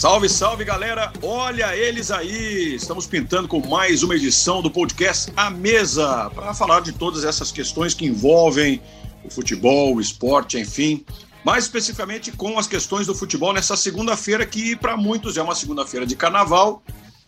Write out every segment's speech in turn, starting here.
Salve, salve galera! Olha eles aí! Estamos pintando com mais uma edição do podcast A Mesa para falar de todas essas questões que envolvem o futebol, o esporte, enfim. Mais especificamente com as questões do futebol nessa segunda-feira, que para muitos é uma segunda-feira de carnaval,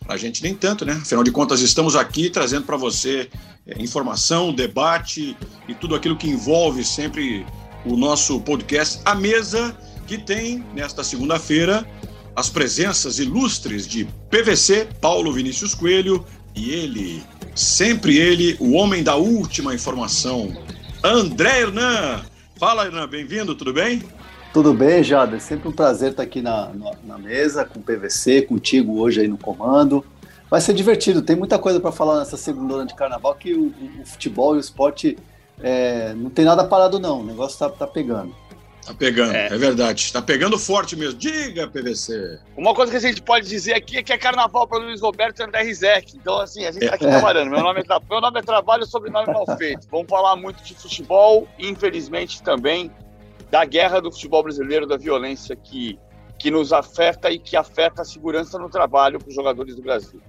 a gente nem tanto, né? Afinal de contas, estamos aqui trazendo para você é, informação, debate e tudo aquilo que envolve sempre o nosso podcast A Mesa, que tem nesta segunda-feira as presenças ilustres de PVC, Paulo Vinícius Coelho, e ele, sempre ele, o homem da última informação, André Hernan. Fala, Hernan, bem-vindo, tudo bem? Tudo bem, Jada. Sempre um prazer estar aqui na, na, na, mesa com o PVC, contigo hoje aí no comando. Vai ser divertido, tem muita coisa para falar nessa segunda de carnaval que o, o futebol e o esporte é, não tem nada parado, não. O negócio tá, tá pegando. Tá pegando, é. é. verdade. Tá pegando forte mesmo. Diga, PVC. Uma coisa que a gente pode dizer aqui é que é carnaval para Luiz Roberto e André Rizek. Então, assim, a gente tá aqui é. trabalhando. Meu nome, é, meu nome é trabalho, sobrenome mal feito. Vamos falar muito de futebol e, infelizmente, também da guerra do futebol brasileiro, da violência que, que nos afeta e que afeta a segurança no trabalho para os jogadores do Brasil.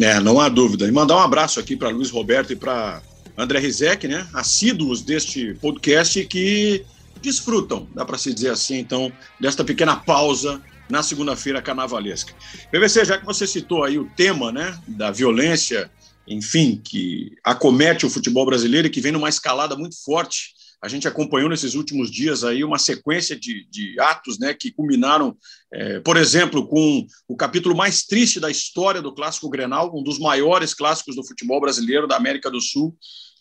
É, não há dúvida. E mandar um abraço aqui para Luiz Roberto e para André Rizek, né? Assíduos deste podcast que desfrutam, dá para se dizer assim, então, desta pequena pausa na segunda-feira carnavalesca. PVC, já que você citou aí o tema, né, da violência, enfim, que acomete o futebol brasileiro e que vem numa escalada muito forte. A gente acompanhou nesses últimos dias aí uma sequência de, de atos, né, que culminaram, é, por exemplo, com o capítulo mais triste da história do clássico Grenal, um dos maiores clássicos do futebol brasileiro da América do Sul,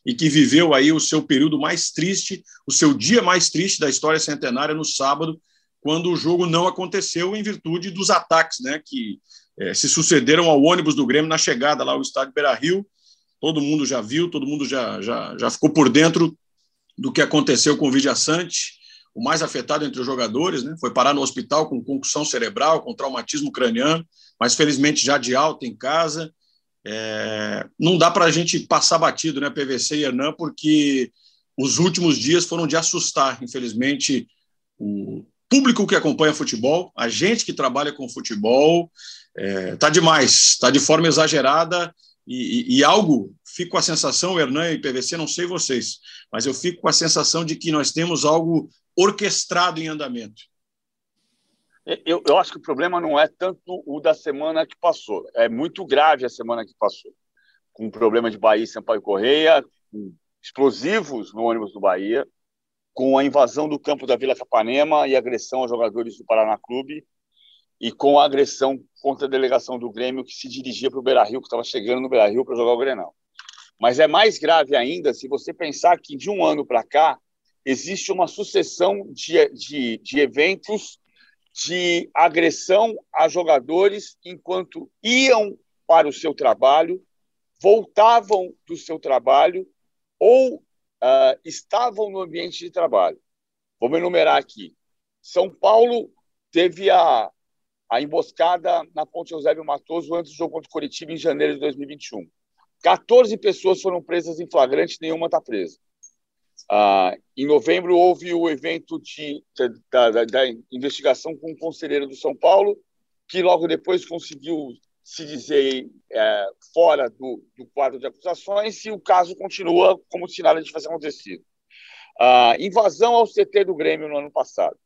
e que viveu aí o seu período mais triste, o seu dia mais triste da história centenária no sábado, quando o jogo não aconteceu em virtude dos ataques, né, que é, se sucederam ao ônibus do Grêmio na chegada lá ao estádio Beira-Rio. Todo mundo já viu, todo mundo já, já, já ficou por dentro do que aconteceu com o Vidia Sante, o mais afetado entre os jogadores, né? Foi parar no hospital com concussão cerebral, com traumatismo craniano, mas felizmente já de alta em casa. É, não dá para a gente passar batido, né, PVC e Hernan, porque os últimos dias foram de assustar, infelizmente, o público que acompanha futebol, a gente que trabalha com futebol, é, tá demais, tá de forma exagerada e, e, e algo, fico com a sensação, Hernan e PVC, não sei vocês, mas eu fico com a sensação de que nós temos algo orquestrado em andamento. Eu, eu acho que o problema não é tanto o da semana que passou. É muito grave a semana que passou. Com o problema de Bahia e Sampaio Correia, com explosivos no ônibus do Bahia, com a invasão do campo da Vila Capanema e agressão aos jogadores do Paraná Clube, e com a agressão contra a delegação do Grêmio que se dirigia para o Beira-Rio, que estava chegando no Beira-Rio para jogar o Grenal. Mas é mais grave ainda se você pensar que de um ano para cá existe uma sucessão de, de, de eventos de agressão a jogadores enquanto iam para o seu trabalho, voltavam do seu trabalho ou uh, estavam no ambiente de trabalho. Vamos enumerar aqui. São Paulo teve a, a emboscada na Ponte Eusébio Matoso antes do jogo contra o Curitiba em janeiro de 2021. 14 pessoas foram presas em flagrante, nenhuma está presa. Ah, em novembro, houve o evento de, da, da, da, investigação com o conselheiro do São Paulo, que logo depois conseguiu se dizer é, fora do, do, quadro de acusações, e o caso continua como se nada tivesse acontecido. Ah, invasão ao CT do Grêmio no ano passado.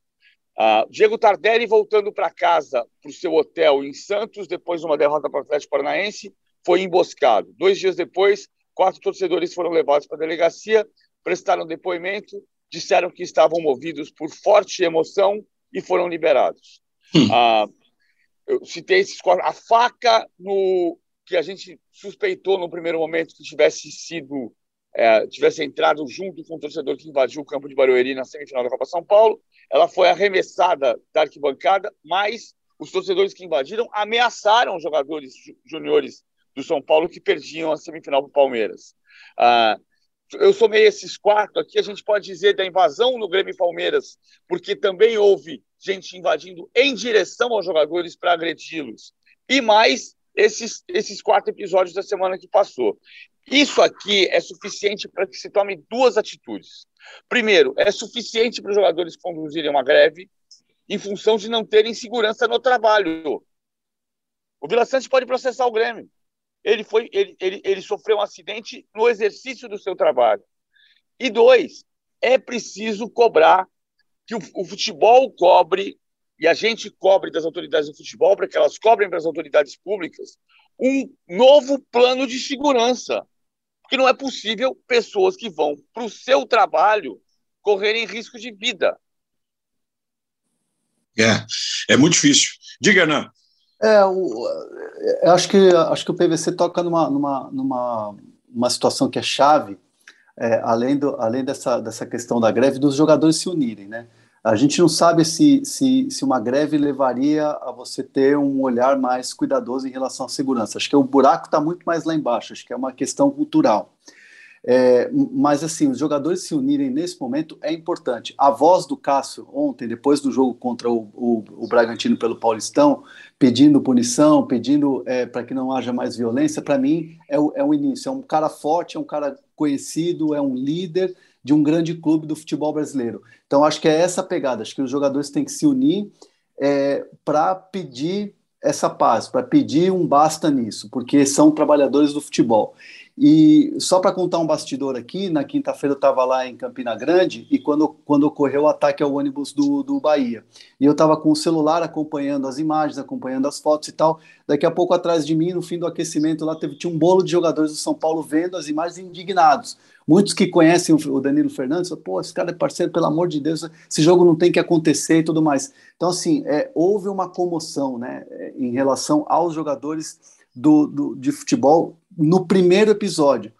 Ah, Diego Tardelli voltando para casa, para o seu hotel em Santos, depois de uma derrota para o Atlético Paranaense, foi emboscado. Dois dias depois, quatro torcedores foram levados para a delegacia prestaram depoimento, disseram que estavam movidos por forte emoção e foram liberados. Hum. Ah, eu citei esses a faca no que a gente suspeitou no primeiro momento que tivesse sido é, tivesse entrado junto com o torcedor que invadiu o campo de Barueri na semifinal da Copa São Paulo, ela foi arremessada da arquibancada, mas os torcedores que invadiram ameaçaram os jogadores juniores do São Paulo que perdiam a semifinal para o Palmeiras. Ah, eu somei esses quatro aqui, a gente pode dizer da invasão no Grêmio Palmeiras, porque também houve gente invadindo em direção aos jogadores para agredi-los. E mais esses, esses quatro episódios da semana que passou. Isso aqui é suficiente para que se tome duas atitudes. Primeiro, é suficiente para os jogadores conduzirem uma greve em função de não terem segurança no trabalho. O Vila Sante pode processar o Grêmio. Ele, foi, ele, ele, ele sofreu um acidente no exercício do seu trabalho. E dois, é preciso cobrar que o, o futebol cobre e a gente cobre das autoridades do futebol para que elas cobrem para as autoridades públicas um novo plano de segurança. Porque não é possível pessoas que vão para o seu trabalho correrem risco de vida. É, é muito difícil. Diga, Ana. É, o, eu acho que, acho que o PVC toca numa, numa, numa uma situação que é chave, é, além, do, além dessa, dessa questão da greve, dos jogadores se unirem, né? A gente não sabe se, se, se uma greve levaria a você ter um olhar mais cuidadoso em relação à segurança. Acho que o buraco está muito mais lá embaixo, acho que é uma questão cultural. É, mas assim, os jogadores se unirem nesse momento é importante. A voz do Cássio ontem, depois do jogo contra o, o, o Bragantino pelo Paulistão, pedindo punição, pedindo é, para que não haja mais violência, para mim é o, é o início. É um cara forte, é um cara conhecido, é um líder de um grande clube do futebol brasileiro. Então acho que é essa pegada. Acho que os jogadores têm que se unir é, para pedir essa paz, para pedir um basta nisso, porque são trabalhadores do futebol. E só para contar um bastidor aqui, na quinta-feira eu estava lá em Campina Grande e quando, quando ocorreu o ataque ao ônibus do, do Bahia. E eu estava com o celular acompanhando as imagens, acompanhando as fotos e tal. Daqui a pouco atrás de mim, no fim do aquecimento, lá teve, tinha um bolo de jogadores do São Paulo vendo as imagens indignados. Muitos que conhecem o Danilo Fernandes, pô, esse cara é parceiro, pelo amor de Deus, esse jogo não tem que acontecer e tudo mais. Então, assim, é, houve uma comoção né, em relação aos jogadores do, do, de futebol no primeiro episódio.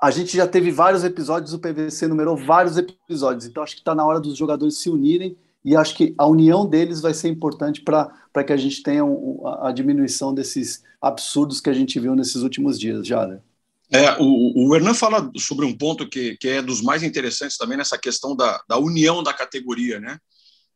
A gente já teve vários episódios, o PVC numerou vários episódios, então acho que está na hora dos jogadores se unirem e acho que a união deles vai ser importante para que a gente tenha um, a, diminuição desses absurdos que a gente viu nesses últimos dias, já, né? É, o, o Hernan fala sobre um ponto que, que é dos mais interessantes também nessa questão da, da união da categoria, né?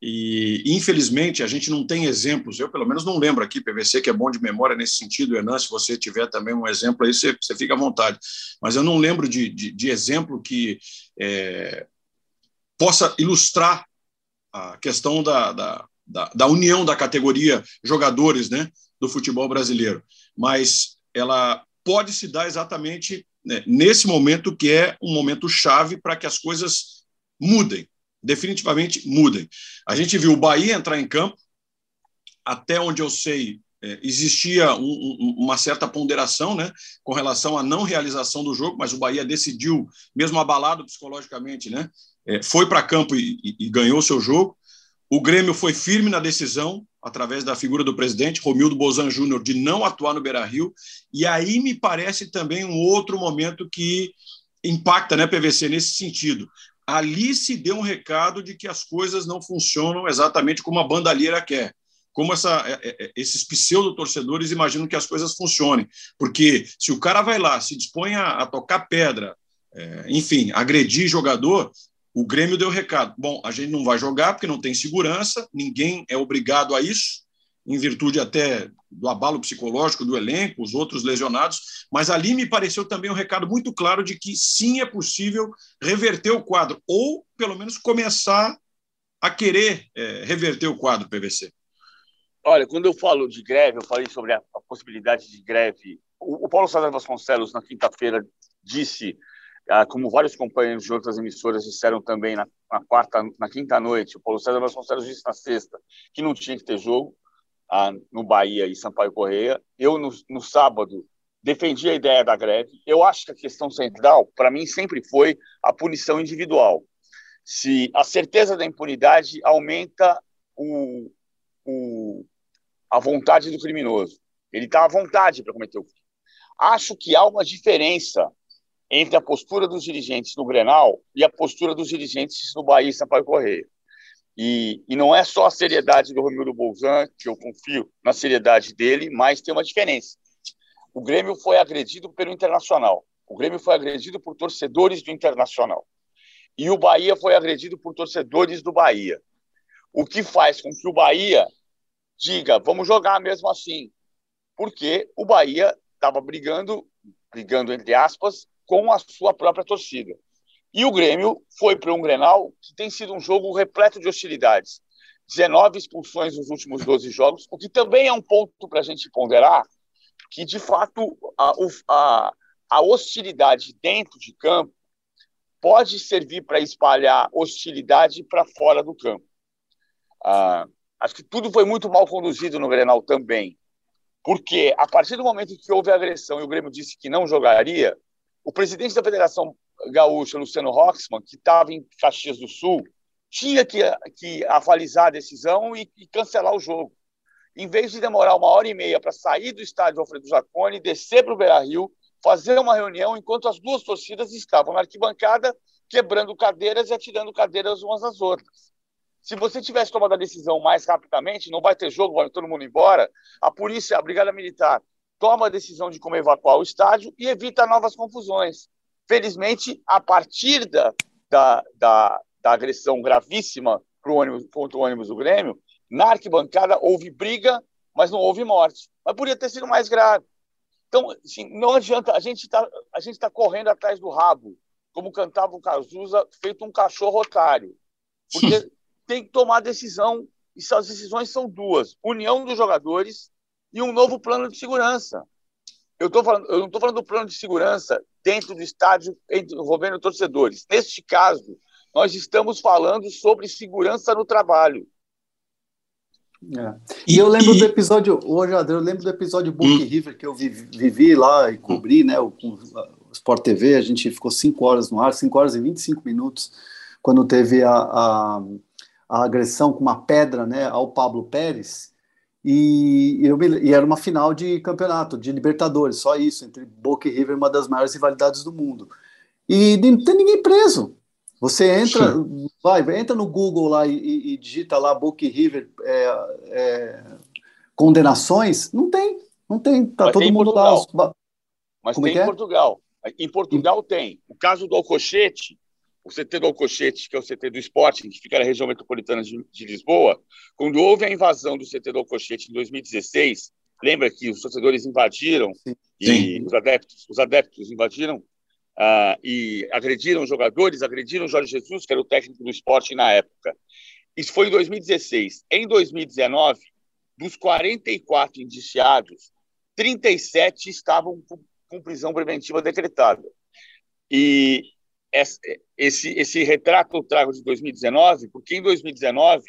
E, infelizmente, a gente não tem exemplos, eu pelo menos não lembro aqui, PVC, que é bom de memória nesse sentido, Hernan, se você tiver também um exemplo aí, você, você fica à vontade. Mas eu não lembro de, de, de exemplo que é, possa ilustrar a questão da, da, da, da, união da categoria jogadores né, do futebol brasileiro. Mas ela pode se dar exatamente né, nesse momento, que é um momento chave para que as coisas mudem definitivamente mudem. A gente viu o Bahia entrar em campo, até onde eu sei, é, existia um, um, uma certa ponderação né, com relação à não realização do jogo, mas o Bahia decidiu, mesmo abalado psicologicamente, né, é, foi para campo e, e, e ganhou seu jogo. O Grêmio foi firme na decisão, através da figura do presidente, Romildo Bozan Júnior, de não atuar no Beira Rio. E aí me parece também um outro momento que impacta, né, PVC, nesse sentido ali se deu um recado de que as coisas não funcionam exatamente como a bandalheira quer. Como essa, é, é, é, esses pseudo-torcedores imaginam que as coisas funcionem. Porque se o cara vai lá, se dispõe a, a tocar pedra, é, enfim, agredir jogador, o Grêmio deu recado. Bom, a gente não vai jogar porque não tem segurança, ninguém é obrigado a isso, em virtude até do abalo psicológico do elenco, os outros lesionados, mas ali me pareceu também um recado muito claro de que sim é possível reverter o quadro, ou pelo menos começar a querer é, reverter o quadro PVC. Olha, quando eu falo de greve, eu falei sobre a, a possibilidade de greve. O, o Paulo César Vasconcelos, na quinta-feira, disse, ah, como vários companheiros de outras emissoras disseram também na, na quarta, na quinta noite, o Paulo César Vasconcelos disse na sexta que não tinha que ter jogo no Bahia e Sampaio Correia. Eu, no, no sábado, defendi a ideia da greve. Eu acho que a questão central, para mim, sempre foi a punição individual. Se a certeza da impunidade aumenta o, o, a vontade do criminoso, ele está à vontade para cometer o crime. Acho que há uma diferença entre a postura dos dirigentes no Grenal e a postura dos dirigentes no Bahia e Sampaio Correia. E, e não é só a seriedade do Romildo Bolzan, que eu confio na seriedade dele, mas tem uma diferença. O Grêmio foi agredido pelo Internacional. O Grêmio foi agredido por torcedores do Internacional. E o Bahia foi agredido por torcedores do Bahia. O que faz com que o Bahia diga, vamos jogar mesmo assim. Porque o Bahia estava brigando, brigando entre aspas, com a sua própria torcida. E o Grêmio foi para um Grenal que tem sido um jogo repleto de hostilidades. 19 expulsões nos últimos 12 jogos, o que também é um ponto para a gente ponderar, que de fato a, a, a hostilidade dentro de campo pode servir para espalhar hostilidade para fora do campo. Ah, acho que tudo foi muito mal conduzido no Grenal também, porque a partir do momento que houve agressão e o Grêmio disse que não jogaria, o presidente da Federação Gaúcha, Luciano Roxman, que estava em Caxias do Sul, tinha que, que avalizar a decisão e, e cancelar o jogo. Em vez de demorar uma hora e meia para sair do estádio Alfredo Jaconi, descer para o Beira-Rio, fazer uma reunião enquanto as duas torcidas estavam na arquibancada quebrando cadeiras e atirando cadeiras umas às outras. Se você tivesse tomado a decisão mais rapidamente, não vai ter jogo, vai todo mundo embora, a polícia, a brigada militar, toma a decisão de como evacuar o estádio e evita novas confusões. Felizmente, a partir da, da, da, da agressão gravíssima pro ônibus, contra o ônibus do Grêmio, na arquibancada houve briga, mas não houve morte. Mas podia ter sido mais grave. Então, assim, não adianta, a gente está tá correndo atrás do rabo, como cantava o Cazuza, feito um cachorro otário. Porque tem que tomar decisão, e as decisões são duas: união dos jogadores e um novo plano de segurança. Eu, tô falando, eu não estou falando do plano de segurança dentro do estádio envolvendo torcedores. Neste caso, nós estamos falando sobre segurança no trabalho. É. E, e, eu lembro e... do episódio, hoje, eu lembro do episódio Book hum. River que eu vivi, vivi lá e cobri, né, o, o, Sport TV, a gente ficou 5 horas no ar, 5 horas e 25 minutos, quando teve a, a, a, agressão com uma pedra, né, ao Pablo Pérez, e, eu me, e era uma final de campeonato, de Libertadores, só isso, entre Boca e River, uma das maiores rivalidades do mundo. E não tem ninguém preso, você entra, Sim. vai, entra no Google lá e, e digita lá Book River é, é, condenações, não tem, não tem, tá Mas todo tem mundo lá. Mas Como é tem em é? Portugal. Em Portugal tem. O caso do Alcochete, o CT do Alcochete, que é o CT do Esporte, que fica na região metropolitana de, de Lisboa, quando houve a invasão do CT do Alcochete em 2016, lembra que os torcedores invadiram Sim. e Sim. os adeptos, os adeptos invadiram uh, e agrediram jogadores, agrediram Jorge Jesus, que era o técnico do esporte na época. Isso foi em 2016. Em 2019, dos 44 indiciados, 37 estavam com prisão preventiva decretada. E esse, esse retrato eu trago de 2019, porque em 2019,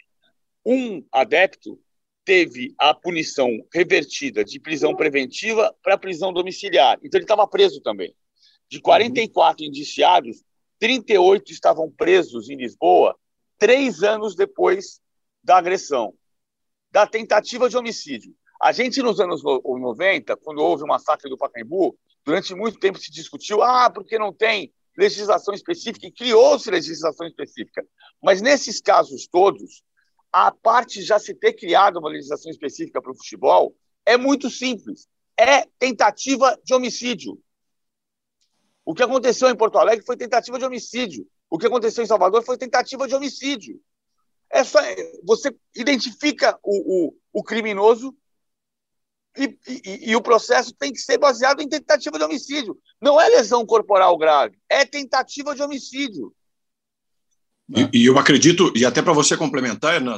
um adepto teve a punição revertida de prisão preventiva para prisão domiciliar. Então, ele estava preso também. De 44 indiciados, 38 estavam presos em Lisboa três anos depois da agressão, da tentativa de homicídio. A gente, nos anos 90, quando houve o massacre do Pacaembu, durante muito tempo se discutiu, ah, porque não tem legislação específica, e criou-se legislação específica. Mas nesses casos todos, a parte já se ter criado uma legislação específica para o futebol é muito simples. É tentativa de homicídio. O que aconteceu em Porto Alegre foi tentativa de homicídio. O que aconteceu em Salvador foi tentativa de homicídio. É só, você identifica o, o, o criminoso e, e, e, o processo tem que ser baseado em tentativa de homicídio. Não é lesão corporal grave, é tentativa de homicídio. E, e eu acredito, e até para você complementar, né,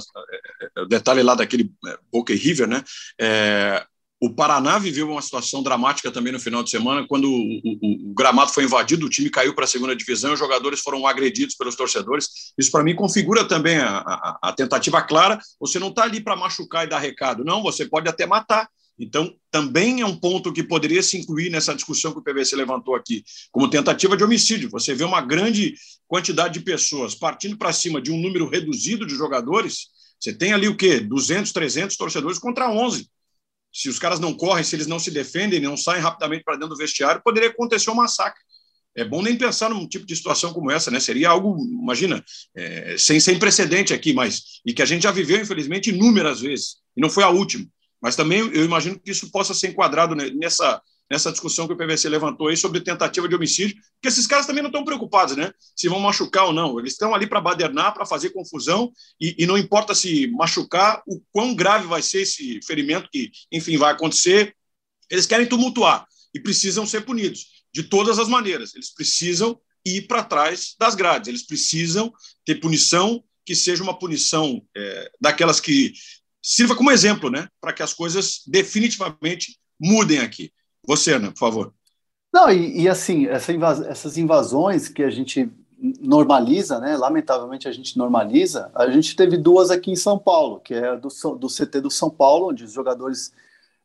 o detalhe lá daquele é, Boca River, né? É, o Paraná viveu uma situação dramática também no final de semana, quando o, o, o gramado foi invadido, o time caiu para a segunda divisão, os jogadores foram agredidos pelos torcedores. Isso, para mim, configura também a, a, a tentativa clara. Você não está ali para machucar e dar recado, não, você pode até matar. Então, também é um ponto que poderia se incluir nessa discussão que o PVC levantou aqui, como tentativa de homicídio. Você vê uma grande quantidade de pessoas partindo para cima de um número reduzido de jogadores. Você tem ali o quê? 200, 300 torcedores contra 11 se os caras não correm, se eles não se defendem, não saem rapidamente para dentro do vestiário, poderia acontecer um massacre. É bom nem pensar num tipo de situação como essa, né? Seria algo, imagina, é, sem, sem precedente aqui, mas e que a gente já viveu, infelizmente, inúmeras vezes, e não foi a última. Mas também eu imagino que isso possa ser enquadrado nessa, nessa discussão que o PVC levantou aí sobre tentativa de homicídio, porque esses caras também não estão preocupados, né? Se vão machucar ou não. Eles estão ali para badernar, para fazer confusão, e, e, não importa se machucar, o quão grave vai ser esse ferimento que, enfim, vai acontecer. Eles querem tumultuar e precisam ser punidos de todas as maneiras. Eles precisam ir para trás das grades, eles precisam ter punição que seja uma punição é, daquelas que sirva como exemplo, né, para que as coisas definitivamente mudem aqui. Você, Ana, por favor. Não, e, e assim, essa invas essas invasões que a gente normaliza, né? Lamentavelmente a gente normaliza. A gente teve duas aqui em São Paulo, que é do, do CT do São Paulo, onde os jogadores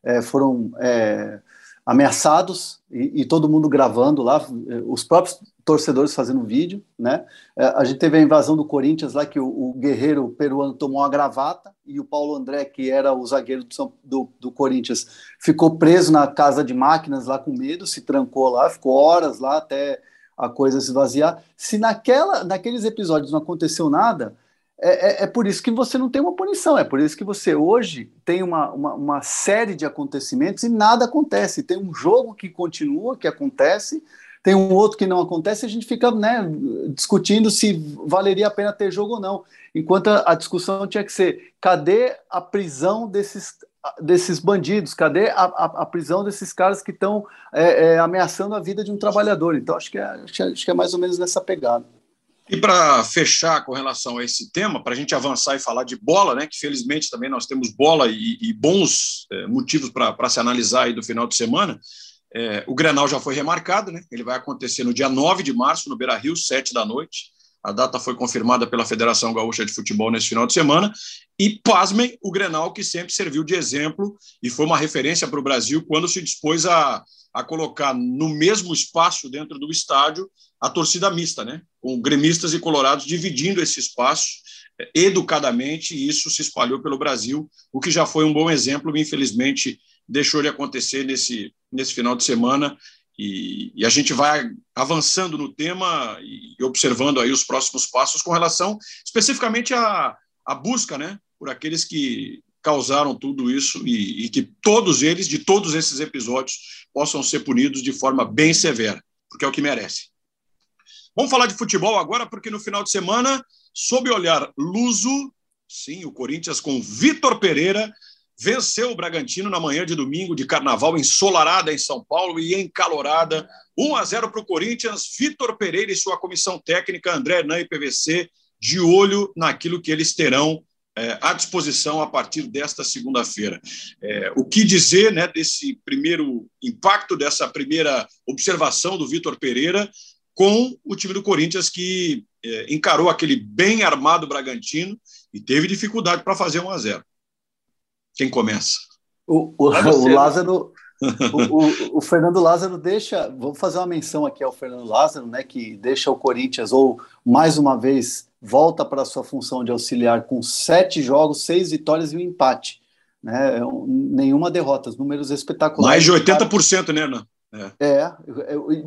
é, foram é, ameaçados e, e, todo mundo gravando lá, os próprios torcedores fazendo vídeo, né? É, a gente teve a invasão do Corinthians lá que o, o, guerreiro peruano tomou uma gravata e o Paulo André, que era o zagueiro do, do, do, Corinthians, ficou preso na casa de máquinas lá com medo, se trancou lá, ficou horas lá até a coisa se esvaziar. Se naquela, naqueles episódios não aconteceu nada, é, é, é, por isso que você não tem uma punição, é por isso que você hoje tem uma, uma, uma, série de acontecimentos e nada acontece. Tem um jogo que continua, que acontece, tem um outro que não acontece, a gente fica né, discutindo se valeria a pena ter jogo ou não. Enquanto a, a discussão tinha que ser: cadê a prisão desses desses bandidos? Cadê a, a, a prisão desses caras que estão é, é, ameaçando a vida de um trabalhador? Então, acho que, é, acho que é mais ou menos nessa pegada. E para fechar com relação a esse tema, para a gente avançar e falar de bola, né, que felizmente também nós temos bola e, e bons é, motivos para se analisar aí do final de semana, é, o Grenal já foi remarcado, né, ele vai acontecer no dia 9 de março, no Beira Rio, 7 da noite. A data foi confirmada pela Federação Gaúcha de Futebol nesse final de semana. E, pasmem, o Grenal, que sempre serviu de exemplo e foi uma referência para o Brasil quando se dispôs a, a colocar no mesmo espaço dentro do estádio a torcida mista, né? com gremistas e colorados dividindo esse espaço é, educadamente, e isso se espalhou pelo Brasil, o que já foi um bom exemplo, infelizmente deixou de acontecer nesse, nesse final de semana, e, e, a gente vai avançando no tema e observando aí os próximos passos com relação especificamente à, busca né, por aqueles que causaram tudo isso e, e, que todos eles, de todos esses episódios, possam ser punidos de forma bem severa, porque é o que merece. Vamos falar de futebol agora, porque no final de semana, sob olhar luso, sim, o Corinthians com Vitor Pereira venceu o Bragantino na manhã de domingo de carnaval ensolarada em São Paulo e encalorada. 1 a 0 para o Corinthians. Vitor Pereira e sua comissão técnica, André Nan e PVC, de olho naquilo que eles terão é, à disposição a partir desta segunda-feira. É, o que dizer né, desse primeiro impacto, dessa primeira observação do Vitor Pereira com o time do Corinthians que é, encarou aquele bem armado Bragantino e teve dificuldade para fazer 1 a 0 quem começa? O, o, o Lázaro. o, o, Fernando Lázaro deixa. Vou fazer uma menção aqui ao Fernando Lázaro, né? Que deixa o Corinthians, ou mais uma vez, volta para a sua função de auxiliar com sete jogos, seis vitórias e um empate. Né, é nenhuma derrota, números espetaculares. Mais de 80%, né, Ana? É. é,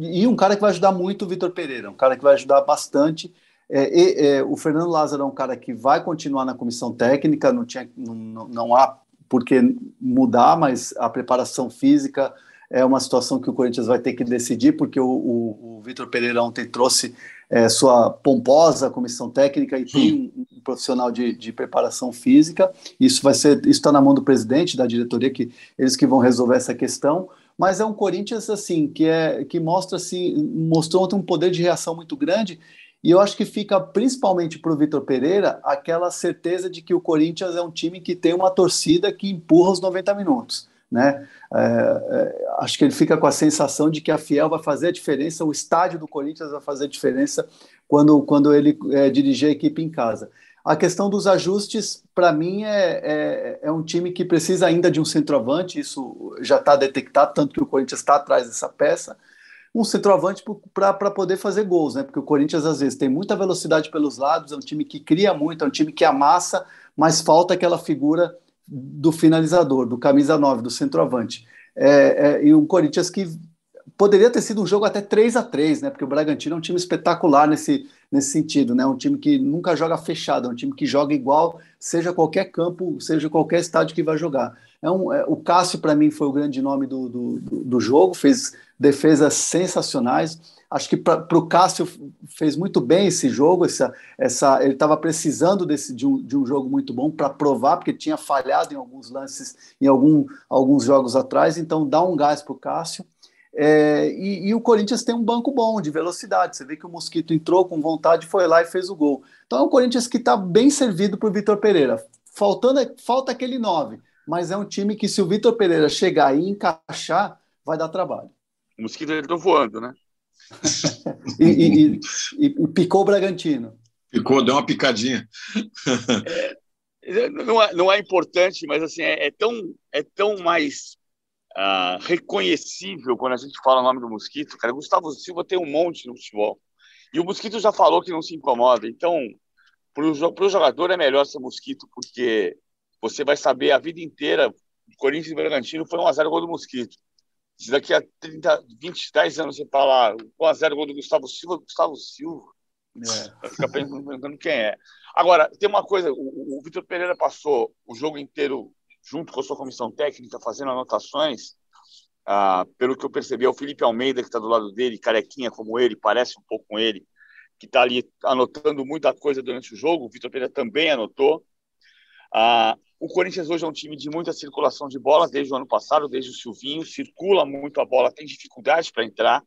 e um cara que vai ajudar muito o Vitor Pereira, um cara que vai ajudar bastante. É, e, é, o Fernando Lázaro é um cara que vai continuar na comissão técnica, não, tinha, não, não há porque mudar, mas a preparação física é uma situação que o Corinthians vai ter que decidir, porque o, o, o Vitor Pereira ontem trouxe é, sua pomposa comissão técnica e tem um, um profissional de, de, preparação física. Isso vai ser, isso está na mão do presidente da diretoria, que eles que vão resolver essa questão. Mas é um Corinthians assim que é que mostra assim mostrou ontem um poder de reação muito grande e eu acho que fica principalmente para o Vitor Pereira aquela certeza de que o Corinthians é um time que tem uma torcida que empurra os 90 minutos. Né? É, é, acho que ele fica com a sensação de que a Fiel vai fazer a diferença, o estádio do Corinthians vai fazer a diferença quando, quando ele é, dirigir a equipe em casa. A questão dos ajustes, para mim, é, é, é, um time que precisa ainda de um centroavante, isso já está detectado, tanto que o Corinthians está atrás dessa peça um centroavante para poder fazer gols, né? Porque o Corinthians às vezes tem muita velocidade pelos lados, é um time que cria muito, é um time que amassa, mas falta aquela figura do finalizador, do camisa 9, do centroavante. É, é, e o Corinthians que poderia ter sido um jogo até 3 a 3 né? Porque o Bragantino é um time espetacular nesse, nesse sentido, né? Um time que nunca joga fechado, é um time que joga igual, seja qualquer campo, seja qualquer estádio que vai jogar. É um, é, o Cássio, para mim, foi o grande nome do, do, do jogo, fez defesas sensacionais. Acho que para o Cássio fez muito bem esse jogo. Essa, essa, ele estava precisando desse, de, um, de um jogo muito bom para provar, porque tinha falhado em alguns lances, em algum, alguns jogos atrás. Então, dá um gás para o Cássio. É, e, e, o Corinthians tem um banco bom de velocidade. Você vê que o Mosquito entrou com vontade, foi lá e fez o gol. Então é um Corinthians que está bem servido para o Vitor Pereira. Faltando, falta aquele 9, mas é um time que, se o Vitor Pereira chegar e encaixar, vai dar trabalho. O Mosquito entrou voando, né? e, e, e, picou o Bragantino. Picou, deu uma picadinha. é, não, é, não é importante, mas assim, é, é tão, é tão mais uh, reconhecível quando a gente fala o nome do Mosquito. Cara, Gustavo Silva tem um monte no futebol. E o Mosquito já falou que não se incomoda. Então, para o jogador é melhor ser Mosquito, porque você vai saber a vida inteira. Corinthians e Bragantino foi 1x0 gol do Mosquito. Se daqui a 30, 20, 10 anos você falar 1x0 gol do Gustavo Silva, Gustavo Silva. É. Vai ficar pensando quem é. Agora, tem uma coisa: o, o Vitor Pereira passou o jogo inteiro junto com a sua comissão técnica, fazendo anotações. Ah, pelo que eu percebi, é o Felipe Almeida, que está do lado dele, carequinha como ele, parece um pouco com ele, que está ali anotando muita coisa durante o jogo. O Vitor Pereira também anotou. Ah, o Corinthians hoje é um time de muita circulação de bola, desde o ano passado, desde o Silvinho, circula muito a bola, tem dificuldade para entrar.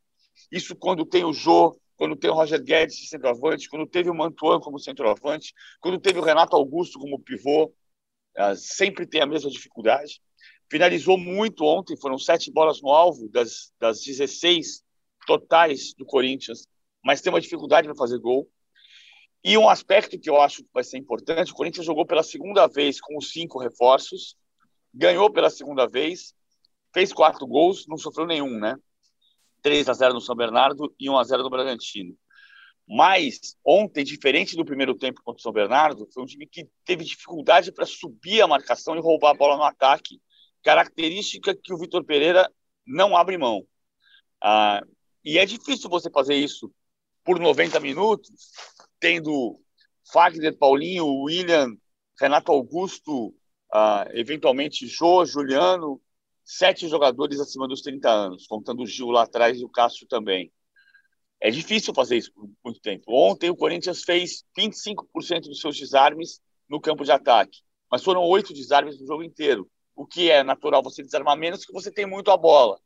Isso quando tem o Jô, quando tem o Roger Guedes de centroavante, quando teve o Mantuan como centroavante, quando teve o Renato Augusto como pivô, sempre tem a mesma dificuldade. Finalizou muito ontem, foram sete bolas no alvo das, das 16 totais do Corinthians, mas tem uma dificuldade para fazer gol. E um aspecto que eu acho que vai ser importante: o Corinthians jogou pela segunda vez com os cinco reforços, ganhou pela segunda vez, fez quatro gols, não sofreu nenhum, né? 3 a 0 no São Bernardo e 1 a 0 no Bragantino. Mas ontem, diferente do primeiro tempo contra o São Bernardo, foi um time que teve dificuldade para subir a marcação e roubar a bola no ataque, característica que o Vitor Pereira não abre mão. Ah, e é difícil você fazer isso por 90 minutos, tendo Fagner, Paulinho, William, Renato Augusto, ah, eventualmente Jô, Juliano, sete jogadores acima dos 30 anos, contando o Gil lá atrás e o Cássio também. É difícil fazer isso por muito tempo. Ontem o Corinthians fez 25% dos seus desarmes no campo de ataque, mas foram oito desarmes no jogo inteiro. O que é natural você desarmar menos que você tem muito a bola.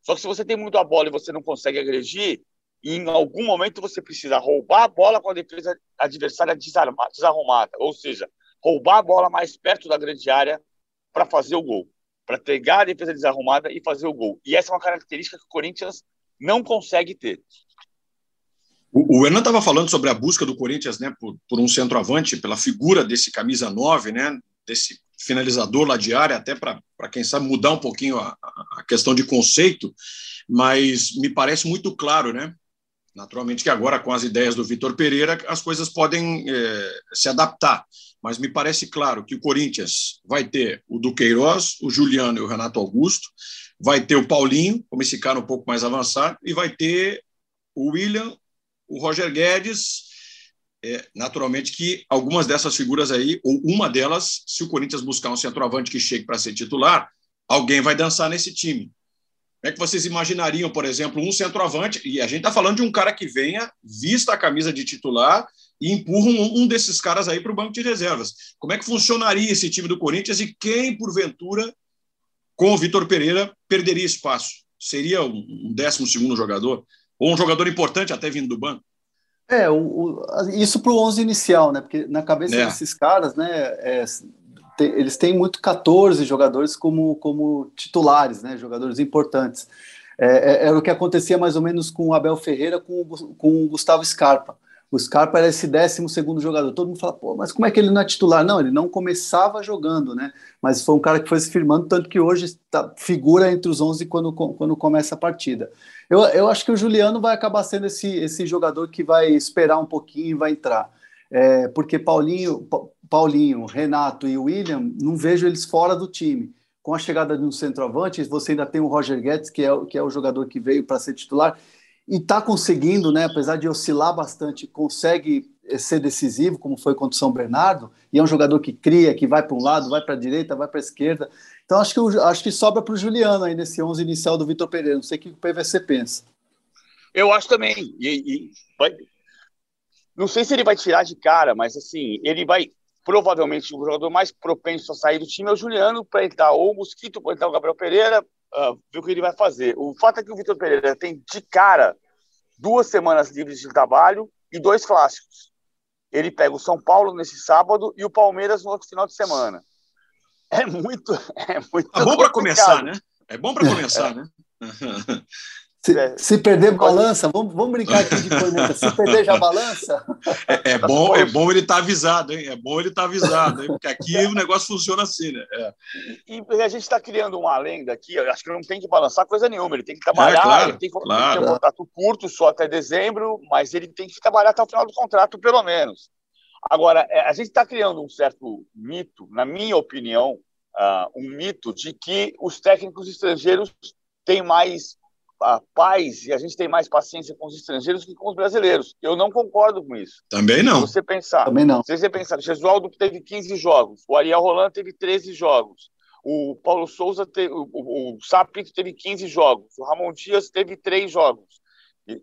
Só que se você tem muito a bola e você não consegue agredir, em algum momento você precisa roubar a bola com a defesa adversária desarmada, desarrumada, ou seja, roubar a bola mais perto da grande área para fazer o gol, para pegar a defesa desarrumada e fazer o gol. E essa é uma característica que o Corinthians não consegue ter. O, o Hernan estava falando sobre a busca do Corinthians né, por, por, um centroavante, pela figura desse camisa 9, né, desse finalizador lá de área, até para, quem sabe, mudar um pouquinho a, a, questão de conceito, mas me parece muito claro, né? Naturalmente que agora, com as ideias do Vitor Pereira, as coisas podem é, se adaptar, mas me parece claro que o Corinthians vai ter o Duqueiroz, o Juliano e o Renato Augusto, vai ter o Paulinho, como esse cara um pouco mais avançado, e vai ter o William, o Roger Guedes, é, naturalmente que algumas dessas figuras aí, ou uma delas, se o Corinthians buscar um centroavante que chegue para ser titular, alguém vai dançar nesse time. Como é que vocês imaginariam, por exemplo, um centroavante, e a gente está falando de um cara que venha, vista a camisa de titular e empurra um, um desses caras aí para o banco de reservas. Como é que funcionaria esse time do Corinthians e quem, porventura, com o Vitor Pereira, perderia espaço? Seria um décimo segundo jogador? Ou um jogador importante até vindo do banco? É, o, o, isso para o 11 inicial, né? Porque na cabeça é. desses caras, né? É, tem, eles têm muito 14 jogadores como, como titulares, né? Jogadores importantes. É, é, era o que acontecia mais ou menos com o Abel Ferreira com, com o Gustavo Scarpa. O Scarpa era esse 12 jogador. Todo mundo fala, pô, mas como é que ele não é titular? Não, ele não começava jogando, né? Mas foi um cara que foi se firmando, tanto que hoje tá, figura entre os 11 quando, quando começa a partida. Eu, eu acho que o Juliano vai acabar sendo esse, esse jogador que vai esperar um pouquinho e vai entrar. É, porque Paulinho, Paulinho, Renato e William, não vejo eles fora do time. Com a chegada de um centroavante, você ainda tem o Roger Guedes, que é, que é o jogador que veio para ser titular, e está conseguindo, né, apesar de oscilar bastante, consegue eh, ser decisivo, como foi contra o São Bernardo, e é um jogador que cria, que vai para um lado, vai para a direita, vai para a esquerda. Então acho que, acho que sobra para o Juliano aí nesse 11 inicial do Vitor Pereira. Não sei o que o PVC pensa. Eu acho também. E, e vai... Não sei se ele vai tirar de cara, mas assim, ele vai. Provavelmente o jogador mais propenso a sair do time é o Juliano para entrar ou o Mosquito para entrar o Gabriel Pereira. uh, ver o que ele vai fazer. O fato é que o Vitor Pereira tem de cara duas semanas livres de trabalho e dois clássicos. Ele pega o São Paulo nesse sábado e o Palmeiras no outro final de semana. É muito. É, muito é bom para começar, né? É bom para começar, é. né? Se, é. se, perder balança, vamos, vamos brincar aqui de corneta. Se perder já balança. É, é bom, é bom ele estar tá avisado, hein? É bom ele estar tá avisado, hein? Porque aqui o negócio funciona assim, né? É. E, e, a gente está criando uma lenda aqui. Acho que não tem que balançar coisa nenhuma. Ele tem que trabalhar. É, claro, ele tem que, claro. tem que ter um contrato curto, só até dezembro, mas ele tem que trabalhar até o final do contrato, pelo menos. Agora, é, a gente está criando um certo mito, na minha opinião, uh, um mito de que os técnicos estrangeiros têm mais a paz e a gente tem mais paciência com os estrangeiros que com os brasileiros. Eu não concordo com isso. Também não. Se você pensar, Também não. Se você pensar, o Gesualdo teve 15 jogos, o Ariel Roland teve 13 jogos, o Paulo Souza teve, o, o, o Sapito teve 15 jogos, o Ramon Dias teve 3 jogos,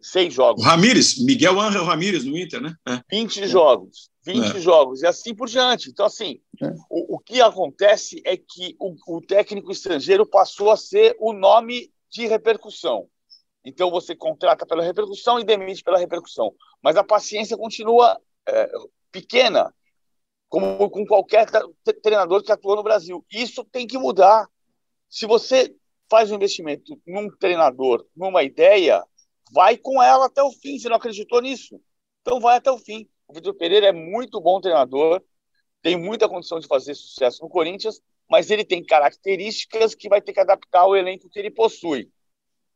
6 jogos. O Ramires, Miguel Ángel Ramires no Inter, né? É. 20 jogos, 20 é. jogos, e assim por diante. Então, assim, é. o, o, que acontece é que o, o técnico estrangeiro passou a ser o nome de repercussão. Então você contrata pela repercussão e demite pela repercussão. Mas a paciência continua é, pequena, como com qualquer treinador que atua no Brasil. Isso tem que mudar. Se você faz um investimento num treinador, numa ideia, vai com ela até o fim. Você não acreditou nisso? Então vai até o fim. O Vitor Pereira é muito bom treinador, tem muita condição de fazer sucesso no Corinthians, mas ele tem características que vai ter que adaptar ao elenco que ele possui.